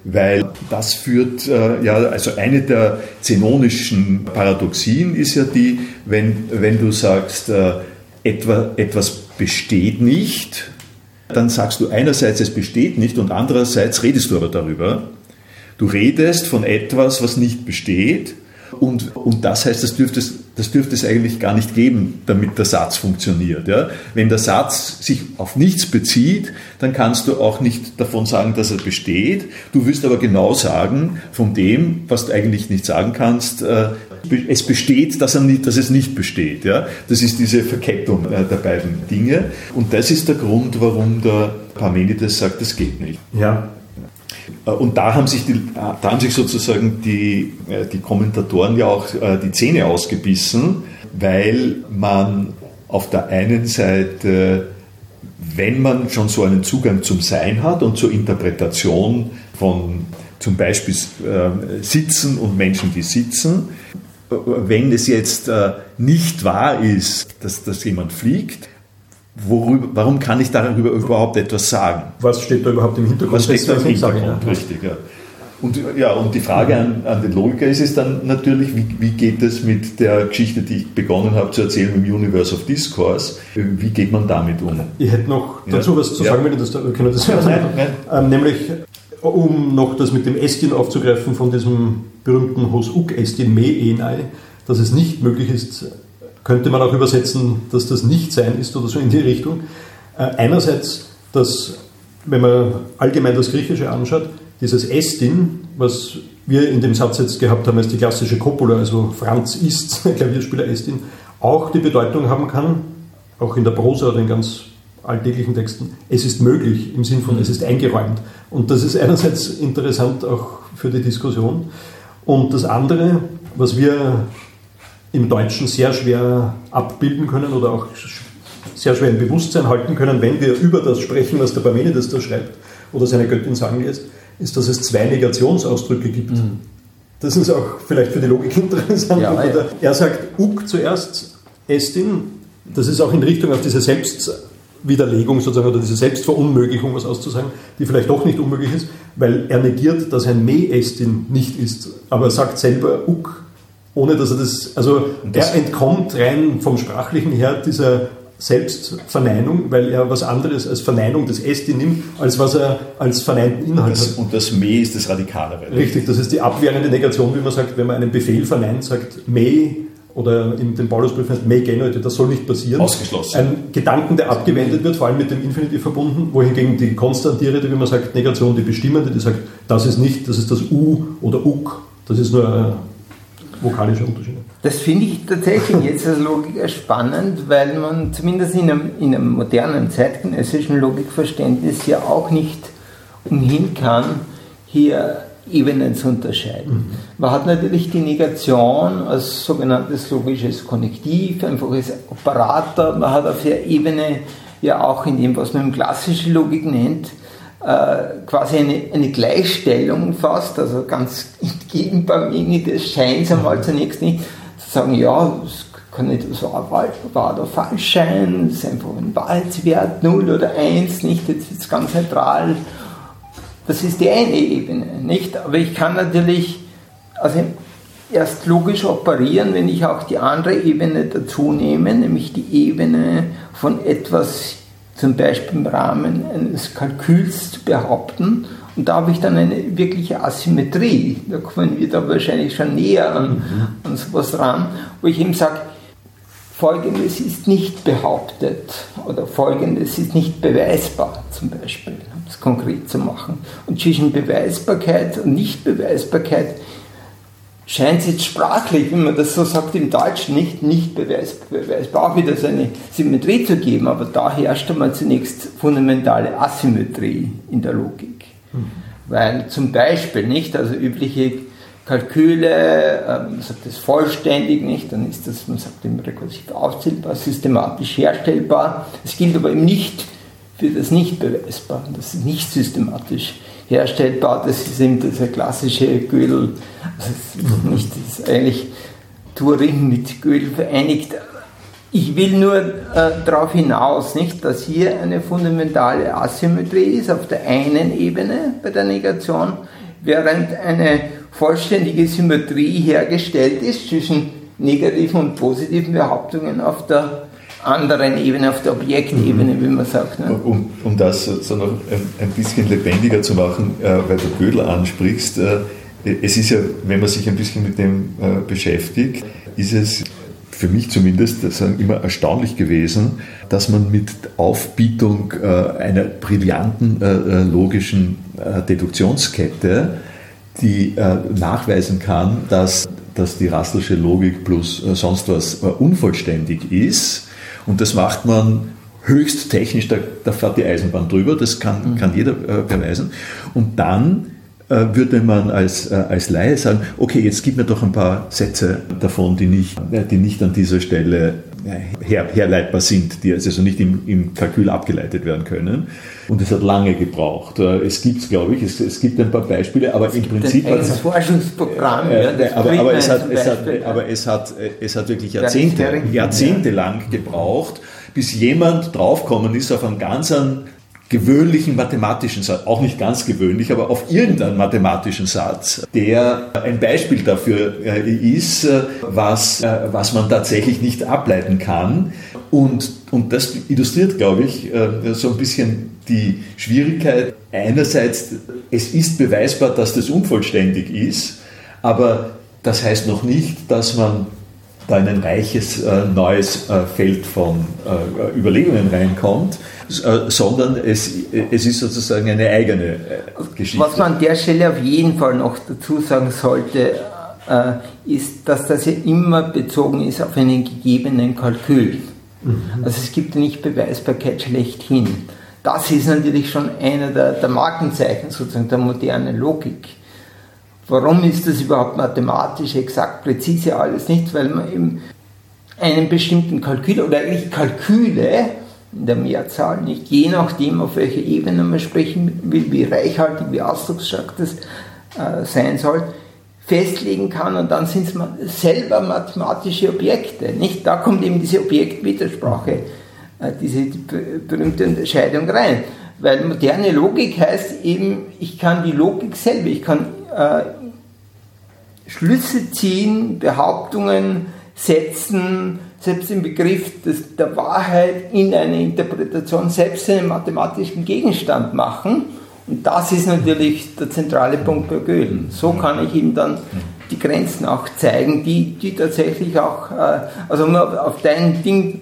Weil das führt, äh, ja, also eine der zenonischen Paradoxien ist ja die, wenn, wenn du sagst, etwa, etwas besteht nicht, dann sagst du einerseits, es besteht nicht und andererseits redest du aber darüber. Du redest von etwas, was nicht besteht und, und das heißt, das dürfte, es, das dürfte es eigentlich gar nicht geben, damit der Satz funktioniert. Ja? Wenn der Satz sich auf nichts bezieht, dann kannst du auch nicht davon sagen, dass er besteht. Du wirst aber genau sagen, von dem, was du eigentlich nicht sagen kannst, äh, es besteht, dass, nicht, dass es nicht besteht. Ja? Das ist diese Verkettung äh, der beiden Dinge. Und das ist der Grund, warum der Parmenides sagt, das geht nicht. Ja, und da haben sich, die, da haben sich sozusagen die, äh, die Kommentatoren ja auch äh, die Zähne ausgebissen, weil man auf der einen Seite, wenn man schon so einen Zugang zum Sein hat und zur Interpretation von zum Beispiel Sitzen und Menschen, die sitzen, wenn es jetzt nicht wahr ist, dass, dass jemand fliegt, worüber, warum kann ich darüber überhaupt etwas sagen? Was steht da überhaupt im Hintergrund? Was steht da im Hintergrund, sagen, ja. richtig, ja. Und, ja, und die Frage an, an, den Logiker ist es dann natürlich, wie, wie, geht es mit der Geschichte, die ich begonnen habe zu erzählen, im Universe of Discourse? Wie geht man damit um? Ich hätte noch dazu ja. was zu sagen, wenn ich das, können das ja, nein, nein. Ähm, nämlich, um noch das mit dem Estin aufzugreifen von diesem berühmten Hos-Uk Estin Me Enai, dass es nicht möglich ist, könnte man auch übersetzen, dass das Nicht-Sein ist oder so in die Richtung. Äh, einerseits, dass, wenn man allgemein das Griechische anschaut, dieses Estin, was wir in dem Satz jetzt gehabt haben als die klassische Coppola, also Franz ist [laughs] Klavierspieler Estin, auch die Bedeutung haben kann, auch in der Prosa oder in ganz alltäglichen Texten, es ist möglich im Sinn von es ist eingeräumt. Und das ist einerseits interessant auch für die Diskussion. Und das andere, was wir im Deutschen sehr schwer abbilden können oder auch sehr schwer im Bewusstsein halten können, wenn wir über das sprechen, was der Parmenides da schreibt oder seine Göttin sagen lässt, ist, dass es zwei Negationsausdrücke gibt. Mhm. Das ist auch vielleicht für die Logik [laughs] interessant. Ja, ja. Er sagt Uk zuerst, Estin, das ist auch in Richtung auf diese Selbstwiderlegung sozusagen oder diese Selbstverunmöglichung, was auszusagen, die vielleicht doch nicht unmöglich ist, weil er negiert, dass ein Me-Estin nicht ist, aber er sagt selber Uk ohne dass er das, also das er entkommt rein vom Sprachlichen her dieser Selbstverneinung, weil er was anderes als Verneinung des Esti nimmt, als was er als verneinten Inhalt das, hat. Und das Me ist das Radikalere. Richtig, das ist die abwehrende Negation, wie man sagt, wenn man einen Befehl verneint, sagt Me oder in dem Paulusbrief heißt Me generated, das soll nicht passieren. Ausgeschlossen. Ein Gedanken, der abgewendet wird, vor allem mit dem Infinitiv verbunden, wohingegen die konstantierende, wie man sagt, Negation, die bestimmende, die sagt, das ist nicht, das ist das U oder Uk, das ist nur vokalische Unterschiede. Das finde ich tatsächlich jetzt als Logiker spannend, weil man zumindest in einem, in einem modernen zeitgenössischen Logikverständnis ja auch nicht umhin kann, hier Ebenen zu unterscheiden. Mhm. Man hat natürlich die Negation als sogenanntes logisches Konnektiv, einfach als Operator. Man hat auf der Ebene ja auch in dem, was man klassische Logik nennt, äh, quasi eine, eine Gleichstellung fast, also ganz entgegen Parmenides scheint es einmal zunächst nicht, zu sagen, ja, es kann nicht so wahr oder falsch sein, es ist einfach ein Wahrheitswert 0 oder 1, nicht, jetzt ist es ganz neutral. Das ist die eine Ebene, nicht? Aber ich kann natürlich also erst logisch operieren, wenn ich auch die andere Ebene dazu nehme, nämlich die Ebene von etwas zum Beispiel im Rahmen eines Kalküls zu behaupten. Und da habe ich dann eine wirkliche Asymmetrie. Da kommen wir da wahrscheinlich schon näher an, mhm. an sowas ran, wo ich eben sage, Folgendes ist nicht behauptet oder Folgendes ist nicht beweisbar, zum Beispiel, um es konkret zu machen. Und zwischen Beweisbarkeit und Nichtbeweisbarkeit scheint es jetzt sprachlich, wenn man das so sagt im Deutschen, nicht, nicht beweisbar, auch wieder so eine Symmetrie zu geben, aber da herrscht einmal zunächst fundamentale Asymmetrie in der Logik. Mhm. Weil zum Beispiel nicht, also übliche Kalküle, ähm, man sagt das vollständig nicht, dann ist das, man sagt im rekursiv aufzählbar, systematisch herstellbar. Es gilt aber eben nicht für das nicht beweisbar, das ist nicht systematisch herstellbar. Das ist eben dieser klassische Gödel, also nicht, das ist eigentlich Turing mit Gödel vereinigt. Ich will nur äh, darauf hinaus, nicht, dass hier eine fundamentale Asymmetrie ist auf der einen Ebene bei der Negation, während eine vollständige Symmetrie hergestellt ist zwischen negativen und positiven Behauptungen auf der anderen Ebene, auf der Objektebene, mhm. wie man sagt. Ne? Um, um das so noch ein, ein, bisschen lebendiger zu machen, äh, weil du Gödel ansprichst, äh, es ist ja, wenn man sich ein bisschen mit dem äh, beschäftigt, ist es für mich zumindest immer erstaunlich gewesen, dass man mit Aufbietung äh, einer brillanten äh, äh, logischen Deduktionskette, die nachweisen kann, dass, dass die Rasselsche Logik plus sonst was unvollständig ist. Und das macht man höchst technisch, da, da fährt die Eisenbahn drüber, das kann, kann jeder beweisen. Und dann äh, würde man als, äh, als Laie sagen, okay, jetzt gib mir doch ein paar Sätze davon, die nicht, äh, die nicht an dieser Stelle her, herleitbar sind, die also nicht im, im Kalkül abgeleitet werden können. Und es hat lange gebraucht. Es gibt, glaube ich, es, es gibt ein paar Beispiele, aber es im Prinzip ein hat Forschungsprogramm, äh, ja, aber, aber, es hat, es hat, aber es hat, es hat wirklich Jahrzehnte, jahrzehntelang gebraucht, bis jemand draufgekommen ist auf einen ganz gewöhnlichen mathematischen Satz, auch nicht ganz gewöhnlich, aber auf irgendeinen mathematischen Satz, der ein Beispiel dafür äh, ist, äh, was, äh, was man tatsächlich nicht ableiten kann. Und, und das illustriert, glaube ich, so ein bisschen die Schwierigkeit. Einerseits, es ist beweisbar, dass das unvollständig ist, aber das heißt noch nicht, dass man da in ein reiches neues Feld von Überlegungen reinkommt. Äh, sondern es, es ist sozusagen eine eigene äh, Geschichte. Was man an der Stelle auf jeden Fall noch dazu sagen sollte, äh, ist, dass das ja immer bezogen ist auf einen gegebenen Kalkül. Mhm. Also es gibt nicht Beweisbarkeit schlechthin. Das ist natürlich schon einer der, der Markenzeichen sozusagen der modernen Logik. Warum ist das überhaupt mathematisch exakt präzise alles nicht? Weil man eben einen bestimmten Kalkül oder eigentlich Kalküle in der Mehrzahl, nicht je nachdem, auf welcher Ebene man sprechen will, wie reichhaltig, wie ausdrucksstark das äh, sein soll, festlegen kann und dann sind es selber mathematische Objekte. Nicht? Da kommt eben diese Objektwidersprache, äh, diese berühmte Unterscheidung rein. Weil moderne Logik heißt eben, ich kann die Logik selber, ich kann äh, Schlüsse ziehen, Behauptungen setzen, selbst im Begriff des, der Wahrheit in einer Interpretation selbst einen mathematischen Gegenstand machen. Und das ist natürlich der zentrale Punkt bei Gödel. So kann ich ihm dann die Grenzen auch zeigen, die, die tatsächlich auch, äh, also um auf dein Ding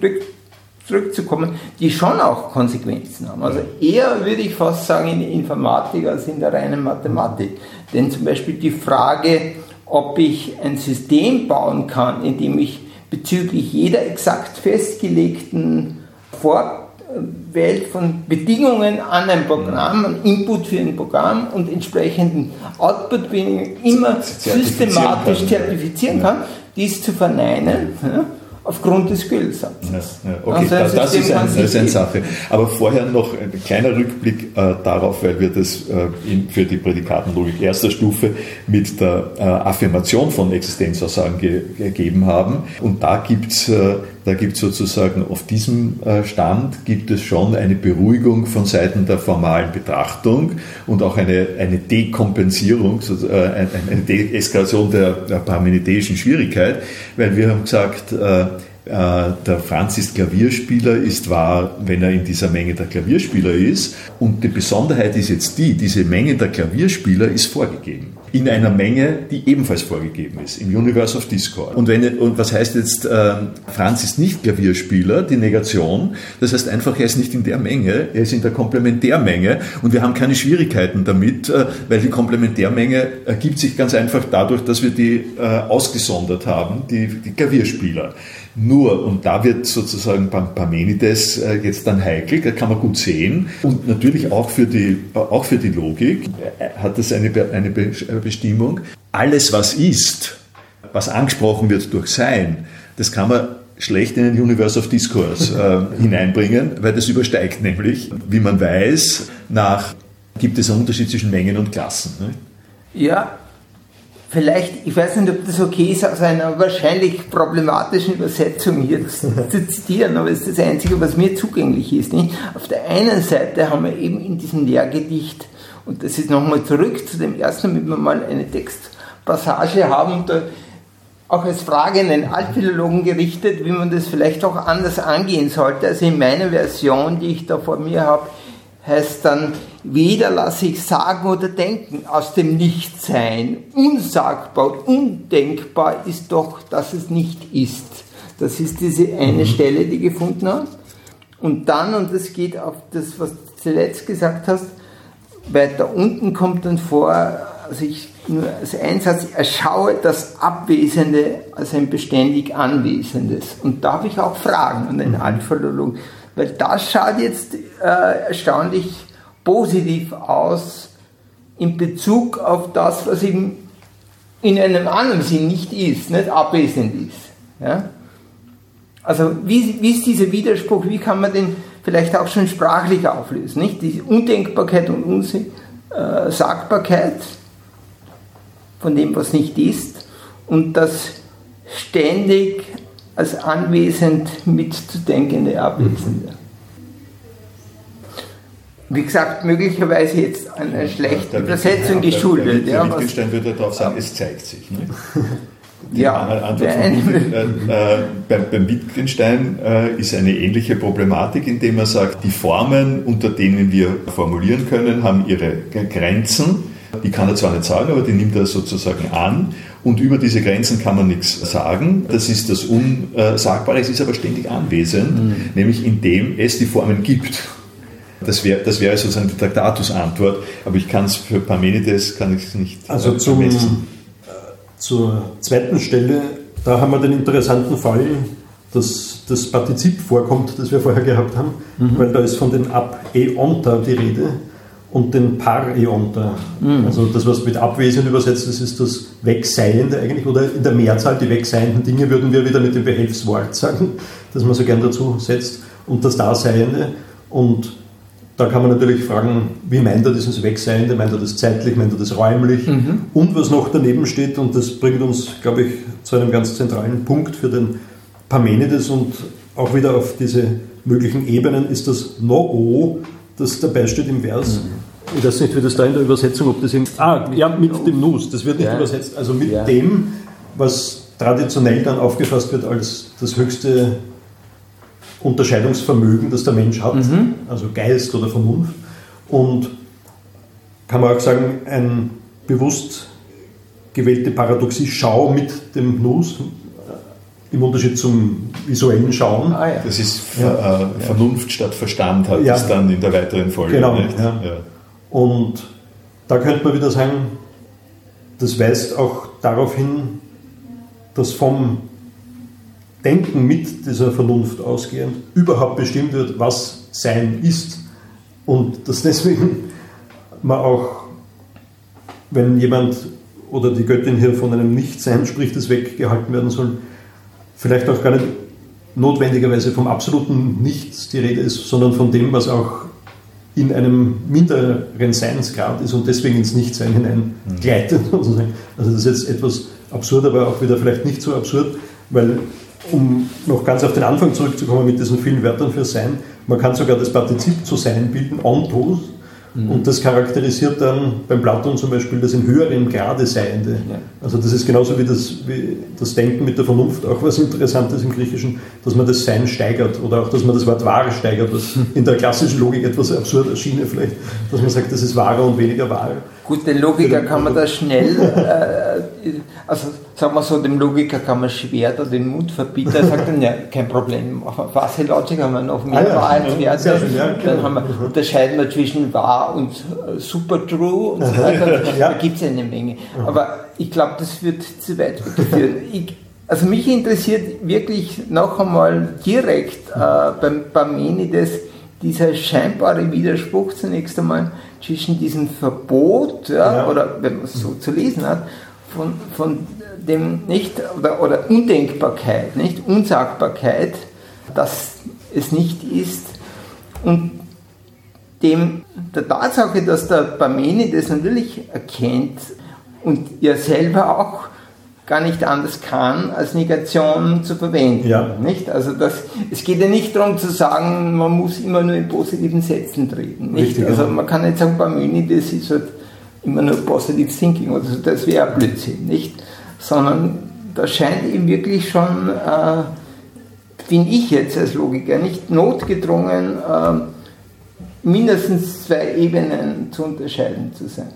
zurückzukommen, die schon auch Konsequenzen haben. Also eher würde ich fast sagen in der Informatik als in der reinen Mathematik. Denn zum Beispiel die Frage, ob ich ein System bauen kann, in dem ich bezüglich jeder exakt festgelegten Vorwelt von Bedingungen an ein Programm, an Input für ein Programm und entsprechenden Output-Bedingungen immer systematisch zertifizieren kann, dies zu verneinen. Ja, aufgrund des Gödel-Satzes. Ja, ja, okay, das, ist, ein, das eine Sache. Aber vorher noch ein kleiner Rückblick äh, darauf, weil wir das äh, in, für die Prädikatenlogik erster Stufe mit der äh, Affirmation von Existenzaussagen ge gegeben haben. Und da gibt es äh, da gibt sozusagen auf diesem äh, Stand gibt es schon eine Beruhigung von Seiten der formalen Betrachtung und auch eine, eine Dekompensierung, äh, eine Deeskalation der, der parmenideischen Schwierigkeit, weil wir haben gesagt, äh, der Franz ist Klavierspieler, ist wahr, wenn er in dieser Menge der Klavierspieler ist. Und die Besonderheit ist jetzt die, diese Menge der Klavierspieler ist vorgegeben in einer Menge, die ebenfalls vorgegeben ist, im Universe of Discord. Und, wenn, und was heißt jetzt, äh, Franz ist nicht Klavierspieler, die Negation, das heißt einfach, er ist nicht in der Menge, er ist in der Komplementärmenge und wir haben keine Schwierigkeiten damit, äh, weil die Komplementärmenge ergibt sich ganz einfach dadurch, dass wir die äh, ausgesondert haben, die, die Klavierspieler. Nur, und da wird sozusagen Parmenides äh, jetzt dann heikel, da kann man gut sehen. Und natürlich auch für die, auch für die Logik äh, hat das eine, eine Bestimmung. Alles, was ist, was angesprochen wird durch Sein, das kann man schlecht in den Universe of Discourse [laughs] äh, hineinbringen, weil das übersteigt nämlich, wie man weiß, nach gibt es einen Unterschied zwischen Mengen und Klassen. Ne? Ja, vielleicht, ich weiß nicht, ob das okay ist, aus einer wahrscheinlich problematischen Übersetzung hier [laughs] zu zitieren, aber es ist das Einzige, was mir zugänglich ist. Nicht? Auf der einen Seite haben wir eben in diesem Lehrgedicht, und das ist nochmal zurück zu dem ersten, damit wir mal eine Textpassage haben, da auch als Frage an den Altphilologen gerichtet, wie man das vielleicht auch anders angehen sollte. Also in meiner Version, die ich da vor mir habe, heißt dann, weder lasse ich sagen oder denken aus dem Nichtsein. Unsagbar und undenkbar ist doch, dass es nicht ist. Das ist diese eine mhm. Stelle, die gefunden habe. Und dann, und das geht auf das, was du zuletzt gesagt hast, weiter unten kommt dann vor, also ich nur als Einsatz, erschaue das Abwesende als ein beständig Anwesendes. Und da habe ich auch Fragen an den mhm. Weil das schaut jetzt äh, erstaunlich positiv aus in Bezug auf das, was eben in einem anderen Sinn nicht ist, nicht abwesend ist. Ja? Also wie, wie ist dieser Widerspruch, wie kann man den vielleicht auch schon sprachlich auflösen? Nicht? Die Undenkbarkeit und Unsagbarkeit äh, von dem, was nicht ist und das ständig als anwesend mitzudenkende Abwesende. Wie gesagt, möglicherweise jetzt eine schlechte Übersetzung geschuldet. Der, der, der Wittgenstein würde darauf sagen, es zeigt sich. Ne? [laughs] Die ja, Antwort von äh, äh, beim, beim Wittgenstein äh, ist eine ähnliche Problematik, indem er sagt, die Formen, unter denen wir formulieren können, haben ihre Grenzen die kann er zwar nicht sagen, aber die nimmt er sozusagen an. Und über diese Grenzen kann man nichts sagen. Das ist das Unsagbare. Es ist aber ständig anwesend, mhm. nämlich indem es die Formen gibt. Das wäre das wär sozusagen die Traktatus-Antwort, aber ich kann es für Parmenides kann ich nicht Also äh, zum, äh, zur zweiten Stelle, da haben wir den interessanten Fall, dass das Partizip vorkommt, das wir vorher gehabt haben, mhm. weil da ist von den ab eonta die Rede und den Par-Eonter. Mhm. Also das, was mit abwesend übersetzt ist, ist das Wegseiende eigentlich, oder in der Mehrzahl die wegseienden Dinge würden wir wieder mit dem Behelfswort sagen, [laughs] das man so gern dazu setzt, und das Daseiende. Und da kann man natürlich fragen, wie meint er dieses Wegseiende? Meint er das zeitlich? Meint er das räumlich? Mhm. Und was noch daneben steht, und das bringt uns, glaube ich, zu einem ganz zentralen Punkt für den Parmenides und auch wieder auf diese möglichen Ebenen, ist das No-O, das dabei steht im Vers. Mhm. Ich weiß nicht, wie das da in der Übersetzung, ob das in. Ah, ja, mit dem Nus, das wird nicht ja. übersetzt. Also mit ja. dem, was traditionell dann aufgefasst wird als das höchste Unterscheidungsvermögen, das der Mensch hat, mhm. also Geist oder Vernunft. Und kann man auch sagen, ein bewusst gewählte Paradoxie, Schau mit dem Nus, im Unterschied zum visuellen Schauen. Ah, ja. Das ist ja. äh, Vernunft statt Verstand, hat ja. es dann in der weiteren Folge. Genau. Und da könnte man wieder sagen, das weist auch darauf hin, dass vom Denken mit dieser Vernunft ausgehend überhaupt bestimmt wird, was Sein ist. Und dass [laughs] deswegen man auch, wenn jemand oder die Göttin hier von einem Nichtsein spricht, das weggehalten werden soll, vielleicht auch gar nicht notwendigerweise vom absoluten Nichts die Rede ist, sondern von dem, was auch in einem minderen Seinsgrad ist und deswegen ins Nichtsein hinein gleitet. [laughs] Also das ist jetzt etwas absurd, aber auch wieder vielleicht nicht so absurd, weil um noch ganz auf den Anfang zurückzukommen mit diesen vielen Wörtern für Sein, man kann sogar das Partizip zu Sein bilden, ontos, Mhm. Und das charakterisiert dann beim Platon zum Beispiel das in höherem Grade Seiende. Ja. Also das ist genauso wie das, wie das Denken mit der Vernunft auch was Interessantes im Griechischen, dass man das Sein steigert oder auch, dass man das Wort Wahre steigert, was in der klassischen Logik etwas absurd erschiene vielleicht, dass man sagt, das ist wahrer und weniger wahr. Gut, den Logiker kann man da schnell, [laughs] äh, also sagen wir so, dem Logiker kann man schwer da den Mund verbieten. Er sagt dann, ja, kein Problem, auf Fuzzy Logic haben wir noch mehr ah, ja, Wahrheitswerte. Ja, dann haben wir, unterscheiden wir zwischen wahr und äh, super true und so weiter. [laughs] ja. Da gibt es eine Menge. Aber ich glaube, das wird zu weit führen. also mich interessiert wirklich noch einmal direkt äh, beim Parmenides dieser scheinbare Widerspruch zunächst einmal zwischen diesem Verbot, ja, ja. oder wenn man es so zu lesen hat, von, von dem nicht, oder, oder Undenkbarkeit, nicht, Unsagbarkeit, dass es nicht ist, und dem der Tatsache, dass der Parmenides natürlich erkennt und er selber auch gar nicht anders kann, als Negation zu verwenden. Ja. Nicht? Also das, es geht ja nicht darum zu sagen, man muss immer nur in positiven Sätzen treten. Nicht? Richtig, also man kann nicht sagen, Parmenides ist halt immer nur Positive Thinking oder so, das wäre Blödsinn, nicht? Sondern da scheint ihm wirklich schon, äh, finde ich jetzt als Logiker, nicht notgedrungen, äh, mindestens zwei Ebenen zu unterscheiden zu sein.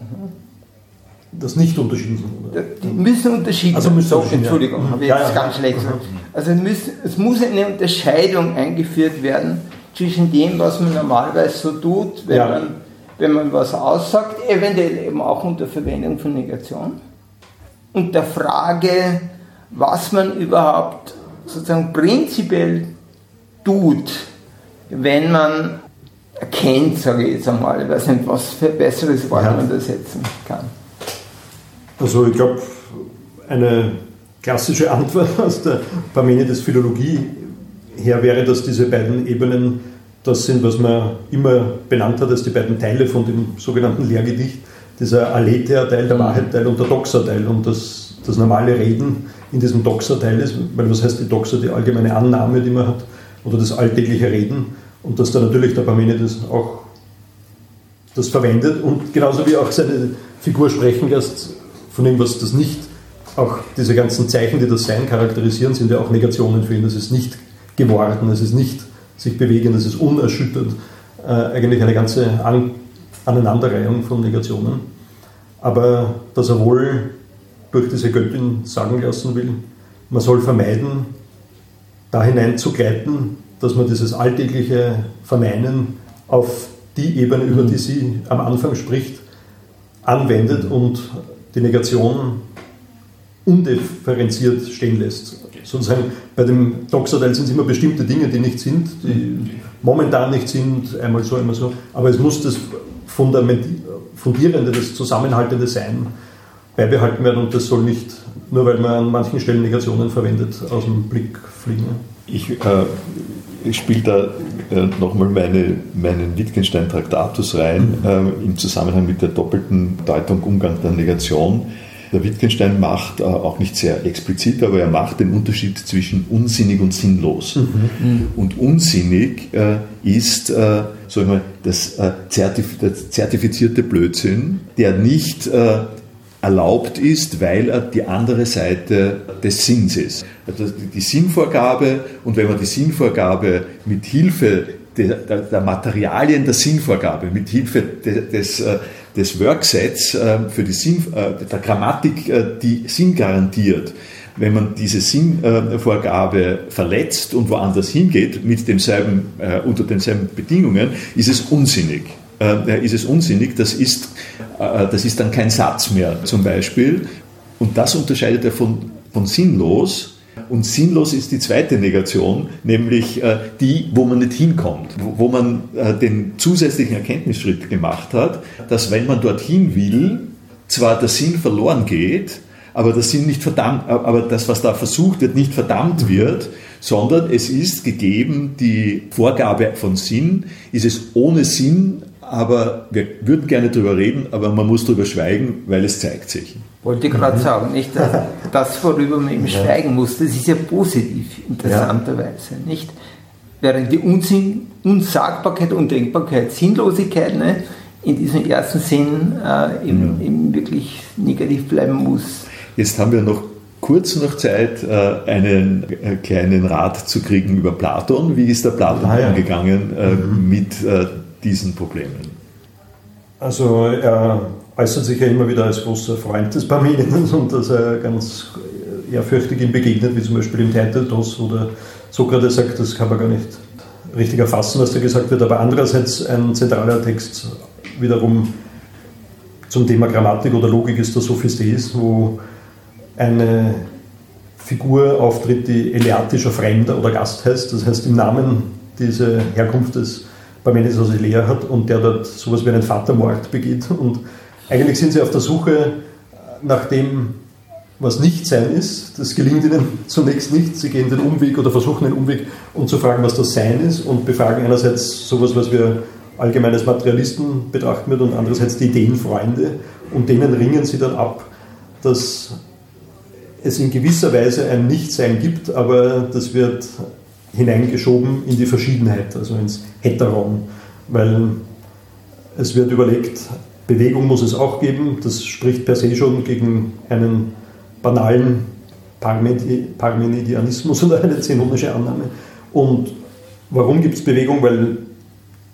Das nicht unterschieden sind, Die müssen unterschieden also müssen so, Entschuldigung, ja. habe ich ja, jetzt ja, ganz schlecht gesagt. Also müssen, es muss eine Unterscheidung eingeführt werden zwischen dem, was man normalerweise so tut, wenn, man, wenn man was aussagt, eventuell eben auch unter Verwendung von Negation, und der Frage, was man überhaupt sozusagen prinzipiell tut, wenn man erkennt, sage ich jetzt einmal, ich weiß nicht, was für ein besseres Wort man da setzen kann. Also ich glaube, eine klassische Antwort aus der Parmenides Philologie her wäre, dass diese beiden Ebenen das sind, was man immer benannt hat als die beiden Teile von dem sogenannten Lehrgedicht, dieser Aletheia-Teil, der. Wahrheit-Teil und der Doxa-Teil. Und das, das normale Reden in diesem Doxa-Teil ist, weil was heißt die Doxa, die allgemeine Annahme, die man hat, oder das alltägliche Reden. Und dass da natürlich der Parmenides auch das verwendet und genauso wie auch seine Figur sprechen lässt von irgendwas, das nicht, auch diese ganzen Zeichen, die das Sein charakterisieren, sind ja auch Negationen für ihn. Das ist nicht geworden, es ist nicht sich bewegen, es ist unerschüttert. Äh, eigentlich eine ganze An Aneinanderreihung von Negationen. Aber dass er wohl durch diese Göttin sagen lassen will, man soll vermeiden, da hineinzugleiten, dass man dieses alltägliche Vermeinen auf die Ebene, über die sie am Anfang spricht, anwendet und die Negation undifferenziert stehen lässt. Sozusagen bei dem Doxerteil sind es immer bestimmte Dinge, die nicht sind, die momentan nicht sind, einmal so, einmal so, aber es muss das Fundierende, das Zusammenhaltende Sein beibehalten werden und das soll nicht, nur weil man an manchen Stellen Negationen verwendet, aus dem Blick fliegen. Ich, äh, ich spiele da äh, nochmal meine, meinen Wittgenstein Traktatus rein, mhm. äh, im Zusammenhang mit der doppelten Deutung Umgang der Negation. Der Wittgenstein macht äh, auch nicht sehr explizit, aber er macht den Unterschied zwischen unsinnig und sinnlos. Mhm. mhm. Und unsinnig äh, ist äh, sagen wir, das, äh, Zertif der zertifizierte Blödsinn, der nicht äh, erlaubt ist, weil er die andere Seite des Sinns ist. Also die Sinnvorgabe und wenn man die Sinnvorgabe mit Hilfe der, der, Materialien der Sinnvorgabe, mit Hilfe de, des, äh, des Worksets äh, für die Sinn, äh, der Grammatik, die Sinn garantiert, wenn man diese Sinnvorgabe verletzt und woanders hingeht mit demselben, unter denselben Bedingungen, ist es unsinnig. Ist es unsinnig, das ist das ist dann kein Satz mehr zum Beispiel. Und das unterscheidet er von, von sinnlos. Und sinnlos ist die zweite Negation, nämlich äh, die, wo man nicht hinkommt, wo man äh, den zusätzlichen Erkenntnisschritt gemacht hat, dass wenn man dorthin will, zwar der Sinn verloren geht, aber der Sinn nicht verdammt, aber das, was da versucht wird, nicht verdammt wird, sondern es ist gegeben die Vorgabe von Sinn, ist es ohne Sinn aber wir würden gerne darüber reden, aber man muss darüber schweigen, weil es zeigt sich. Wollte ich gerade mhm. sagen, nicht? Das, worüber man eben ja. schweigen muss, das ist ja positiv, interessanterweise, ja. nicht? Während die Unsinn, Unsagbarkeit, Undenkbarkeit, Sinnlosigkeit ne, in diesem ersten Sinn äh, eben, ja. eben wirklich negativ bleiben muss. Jetzt haben wir noch kurz noch Zeit, äh, einen äh, kleinen Rat zu kriegen über Platon. Wie ist der Platon ah, ja. umgegangen äh, mhm. mit diesen Problemen? Also er äußert sich ja immer wieder als großer Freund des Parmenides [laughs] und dass er ganz ehrfürchtig ihm begegnet, wie zum Beispiel im Theaetetos oder Sokrates sagt, das kann man gar nicht richtig erfassen, was da gesagt wird, aber andererseits ein zentraler Text wiederum zum Thema Grammatik oder Logik ist der Sophistes, wo eine Figur auftritt, die eleatischer Fremder oder Gast heißt, das heißt im Namen dieser Herkunft des Parmenides aus Elea hat und der dort sowas wie einen Vatermord begeht. Und eigentlich sind sie auf der Suche nach dem, was nicht sein ist. Das gelingt ihnen zunächst nicht. Sie gehen den Umweg oder versuchen den Umweg, um zu fragen, was das Sein ist und befragen einerseits sowas, was wir allgemeines Materialisten betrachten wird und andererseits die Ideenfreunde. Und denen ringen sie dann ab, dass es in gewisser Weise ein Nichtsein gibt, aber das wird hineingeschoben in die Verschiedenheit, also ins Heteron, weil es wird überlegt, Bewegung muss es auch geben, das spricht per se schon gegen einen banalen Parmenidianismus oder eine zenonische Annahme. Und warum gibt es Bewegung? Weil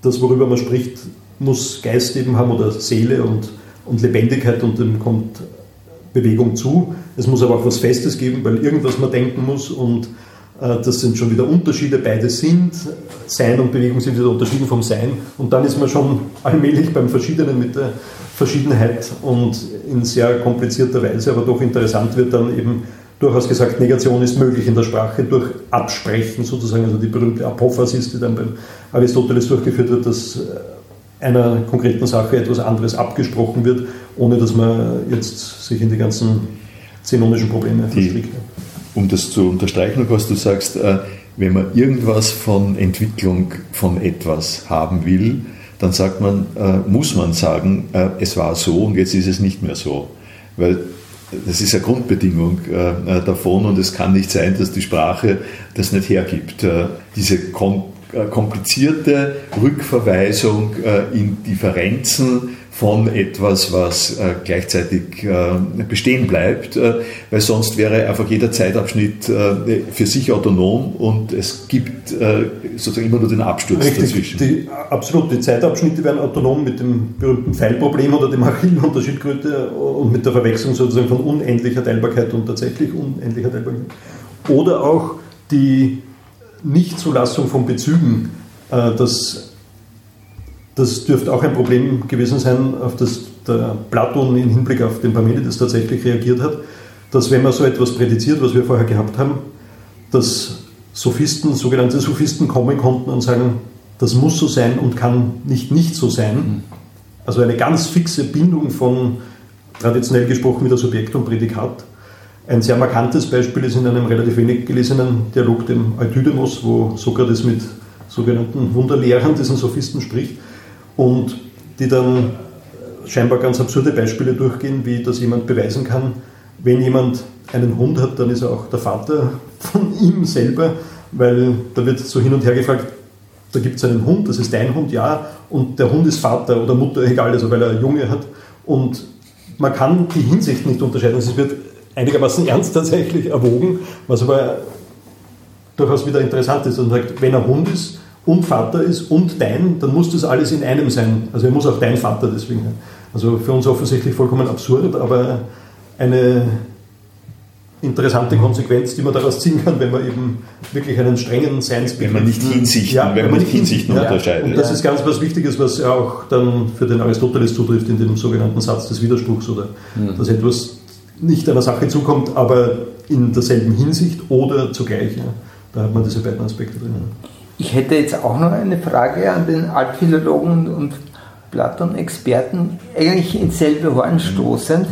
das, worüber man spricht, muss Geist eben haben oder Seele und, und Lebendigkeit und dem kommt Bewegung zu. Es muss aber auch was Festes geben, weil irgendwas man denken muss und das sind schon wieder Unterschiede, beide sind. Sein und Bewegung sind wieder unterschieden vom Sein. Und dann ist man schon allmählich beim Verschiedenen mit der Verschiedenheit und in sehr komplizierter Weise, aber doch interessant wird dann eben durchaus gesagt, Negation ist möglich in der Sprache durch Absprechen sozusagen, also die berühmte Apophasis, die dann beim Aristoteles durchgeführt wird, dass äh, einer konkreten Sache etwas anderes abgesprochen wird, ohne dass man jetzt sich in die ganzen zenonischen Probleme verstrickt. Um das zu unterstreichen, was du sagst, äh, wenn man irgendwas von Entwicklung von etwas haben will, dann sagt man, äh, muss man sagen, es war so und jetzt ist es nicht mehr so. Weil das ist eine Grundbedingung äh, davon und es kann nicht sein, dass die Sprache das nicht hergibt. Äh, diese kom äh, komplizierte Rückverweisung äh, in Differenzen von etwas, was äh, gleichzeitig äh, bestehen bleibt, äh, weil sonst wäre einfach jeder Zeitabschnitt äh, für sich autonom und es gibt äh, sozusagen immer nur den Absturz Richtig, dazwischen. Die, absolut, die Zeitabschnitte werden autonom mit dem berühmten Pfeilproblem oder dem Achillen und der Schildkröte und mit der Verwechslung sozusagen von unendlicher Teilbarkeit und tatsächlich unendlicher Teilbarkeit. Oder auch die Nichtzulassung von Bezügen, äh, dass das dürfte auch ein Problem gewesen sein, auf das der Platon im Hinblick auf den Parmenides tatsächlich reagiert hat, dass wenn man so etwas prädiziert, was wir vorher gehabt haben, dass Sophisten, sogenannte Sophisten kommen konnten und sagen, das muss so sein und kann nicht nicht so sein. Also eine ganz fixe Bindung von, traditionell gesprochen, wieder Subjekt und Prädikat. Ein sehr markantes Beispiel ist in einem relativ wenig gelesenen Dialog, dem Eutydemos, wo Sokrates mit sogenannten Wunderlehrern, diesen Sophisten spricht und die dann scheinbar ganz absurde Beispiele durchgehen, wie das jemand beweisen kann, wenn jemand einen Hund hat, dann ist er auch der Vater von ihm selber, weil da wird so hin und her gefragt, da gibt es einen Hund, das ist dein Hund, ja, und der Hund ist Vater oder Mutter, [laughs] egal, also weil er Junge hat. Und man kann die Hinsicht nicht unterscheiden. Also es wird einigermaßen [laughs] ernst tatsächlich erwogen, was aber durchaus wieder interessant ist. Und sagt, wenn er Hund ist, und Vater ist und dein, dann muss das alles in einem sein. Also er muss auch dein Vater deswegen sein. Also für uns offensichtlich vollkommen absurd, aber eine interessante Konsequenz, die man daraus ziehen kann, wenn man eben wirklich einen strengen Seinsbegriff... Wenn man nicht Hinsichten, ja, wenn man nicht Hinsichten ja, unterscheidet. Und das ist ganz was Wichtiges, was auch dann für den Aristoteles zutrifft in dem sogenannten Satz des Widerspruchs oder mhm. dass etwas nicht einer Sache zukommt, aber in derselben Hinsicht oder zugleich. Ja. Da hat man diese beiden Aspekte drin. Ich hätte jetzt auch noch eine Frage an den Altphilologen und Platon-Experten, eigentlich ins selbe Horn stoßend,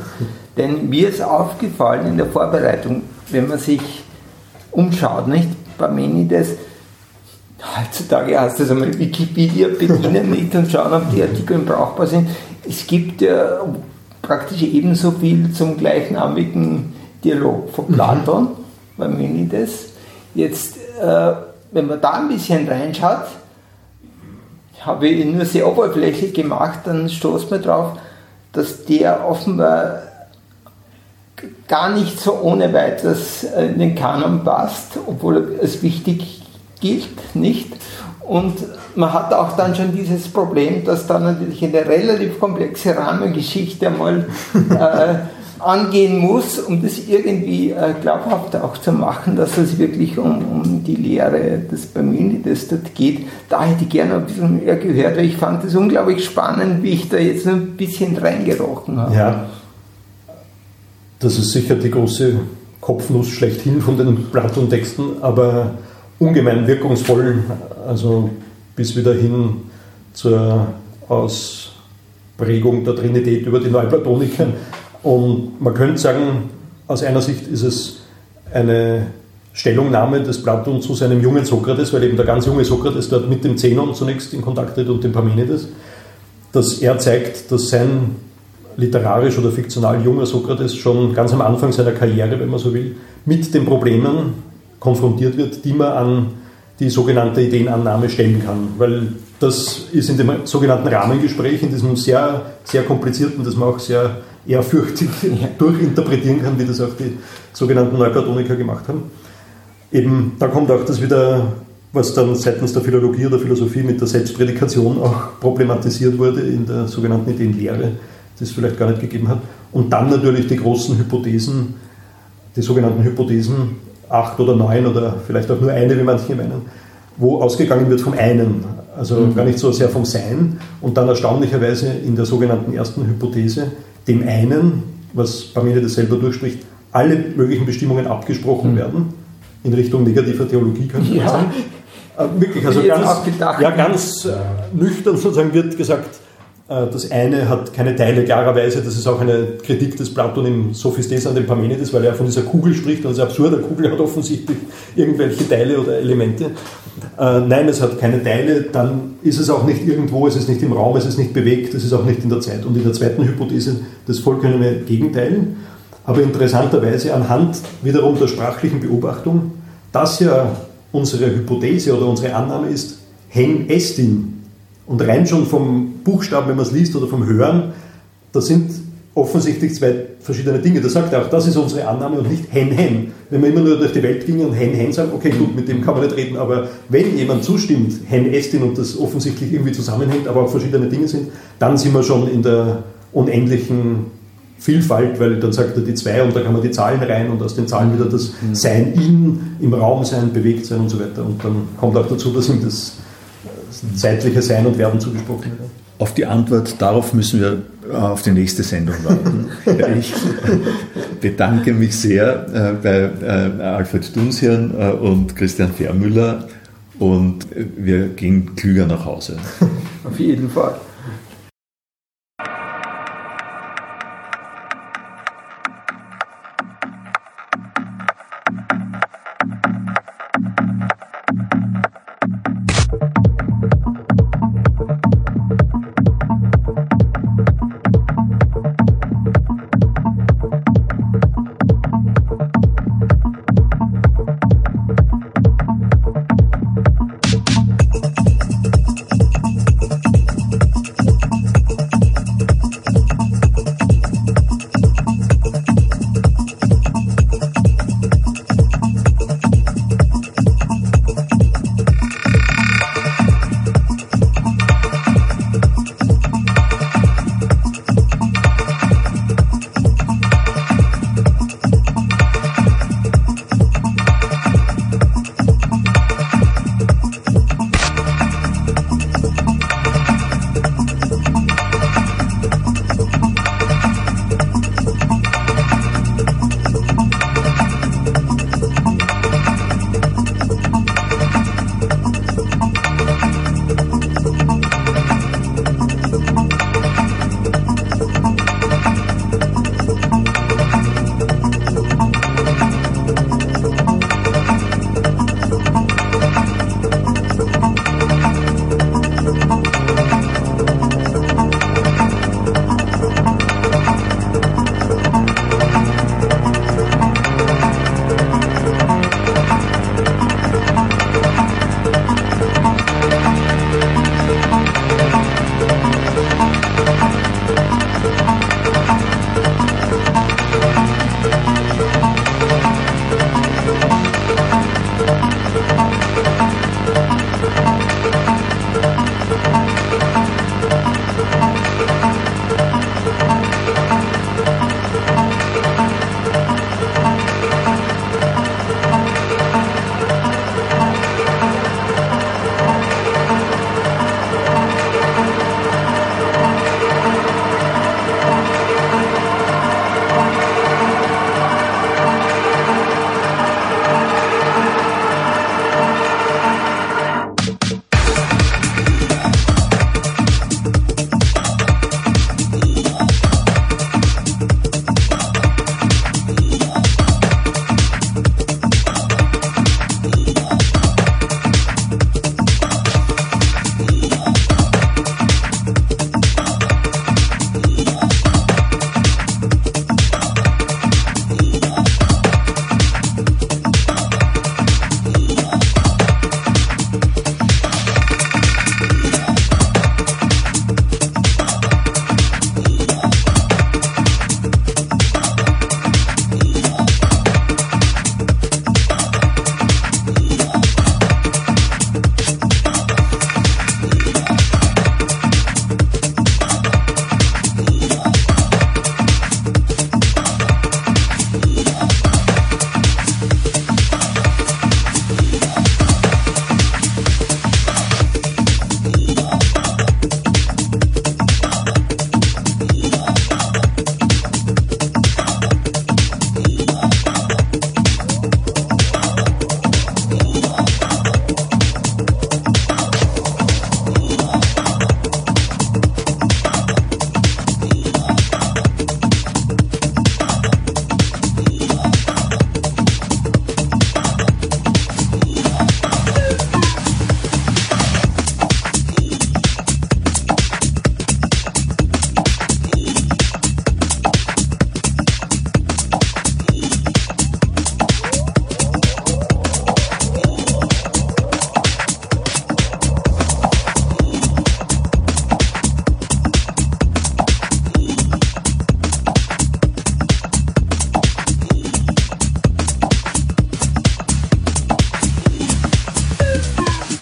denn mir ist aufgefallen in der Vorbereitung, wenn man sich umschaut, nicht? Parmenides, heutzutage hast du es einmal Wikipedia bedienen [laughs] nicht und schauen, ob die Artikel brauchbar sind. Es gibt ja praktisch ebenso viel zum gleichnamigen Dialog von Platon, Parmenides. Jetzt äh, wenn man da ein bisschen reinschaut, habe ich nur sehr oberflächlich gemacht, dann stoßt man drauf, dass der offenbar gar nicht so ohne weiteres in den Kanon passt, obwohl es wichtig gilt, nicht? Und man hat auch dann schon dieses Problem, dass da natürlich eine relativ komplexe Rahmengeschichte einmal [laughs] äh, angehen muss, um das irgendwie äh, glaubhaft auch zu machen, dass es wirklich um, um die Lehre des Parmenides dort geht. Da hätte ich gerne ein bisschen mehr gehört, weil ich fand es unglaublich spannend, wie ich da jetzt ein bisschen reingerochen habe. Ja, das ist sicher die große Kopfnuss schlechthin von den Platon-Texten, aber ungemein wirkungsvoll, also bis wieder hin zur Ausprägung der Trinität über die Neuplatoniker und man könnte sagen, aus einer Sicht ist es eine Stellungnahme des Platon zu seinem jungen Sokrates, weil eben der ganz junge Sokrates dort mit dem Zenon zunächst in Kontakt tritt und dem Parmenides, dass er zeigt, dass sein literarisch oder fiktional junger Sokrates schon ganz am Anfang seiner Karriere, wenn man so will, mit den Problemen konfrontiert wird, die man an die sogenannte Ideenannahme stellen kann. Weil das ist in dem sogenannten Rahmengespräch, in diesem sehr, sehr komplizierten, das man auch sehr ehrfürchtig [laughs] durchinterpretieren kann, wie das auch die sogenannten Neuplatoniker gemacht haben. Eben, da kommt auch das wieder, was dann seitens der Philologie oder Philosophie mit der Selbstprädikation auch problematisiert wurde in der sogenannten Ideenlehre, die es vielleicht gar nicht gegeben hat. Und dann natürlich die großen Hypothesen, die sogenannten Hypothesen, acht oder neun oder vielleicht auch nur eine, wie manche meinen, wo ausgegangen wird vom einen, also mhm. gar nicht so sehr vom Sein und dann erstaunlicherweise in der sogenannten ersten Hypothese dem einen, was Parmenides selber durchspricht, alle möglichen Bestimmungen abgesprochen mhm. werden, in Richtung negativer Theologie könnte man ja. sagen. Äh, wirklich, also ganz, ja, ganz äh, nüchtern sozusagen wird gesagt, das eine hat keine Teile, klarerweise, das ist auch eine Kritik des Platon im Sophistes an den Parmenides, weil er von dieser Kugel spricht, also absurd, eine Kugel hat offensichtlich irgendwelche Teile oder Elemente. Äh, nein, es hat keine Teile, dann ist es auch nicht irgendwo, es ist nicht im Raum, es ist nicht bewegt, es ist auch nicht in der Zeit. Und in der zweiten Hypothese das vollkommene Gegenteil, aber interessanterweise anhand wiederum der sprachlichen Beobachtung, dass ja unsere Hypothese oder unsere Annahme ist, hen estin, und rein schon vom Buchstaben, wenn man es liest oder vom Hören, da sind offensichtlich zwei verschiedene Dinge. Da sagt er auch, das ist unsere Annahme und nicht hen, hen. Wenn man immer nur durch die Welt ging und hen, hen sagt, okay, gut, mit dem kann man nicht reden, aber wenn jemand zustimmt, hen, estin und das offensichtlich irgendwie zusammenhängt, aber auch verschiedene Dinge sind, dann sind wir schon in der unendlichen Vielfalt, weil dann sagt er die zwei und da kann man die Zahlen rein und aus den Zahlen wieder das mhm. Sein in, im Raum sein, bewegt sein und so weiter. Und dann kommt auch dazu, dass ihm das zeitliche Sein und Werden zugesprochen. Auf die Antwort darauf müssen wir äh, auf die nächste Sendung warten. [laughs] ich bedanke mich sehr äh, bei äh, Alfred Dunshirn und Christian Vermüller und wir gehen klüger nach Hause. [laughs] Auf jeden Fall.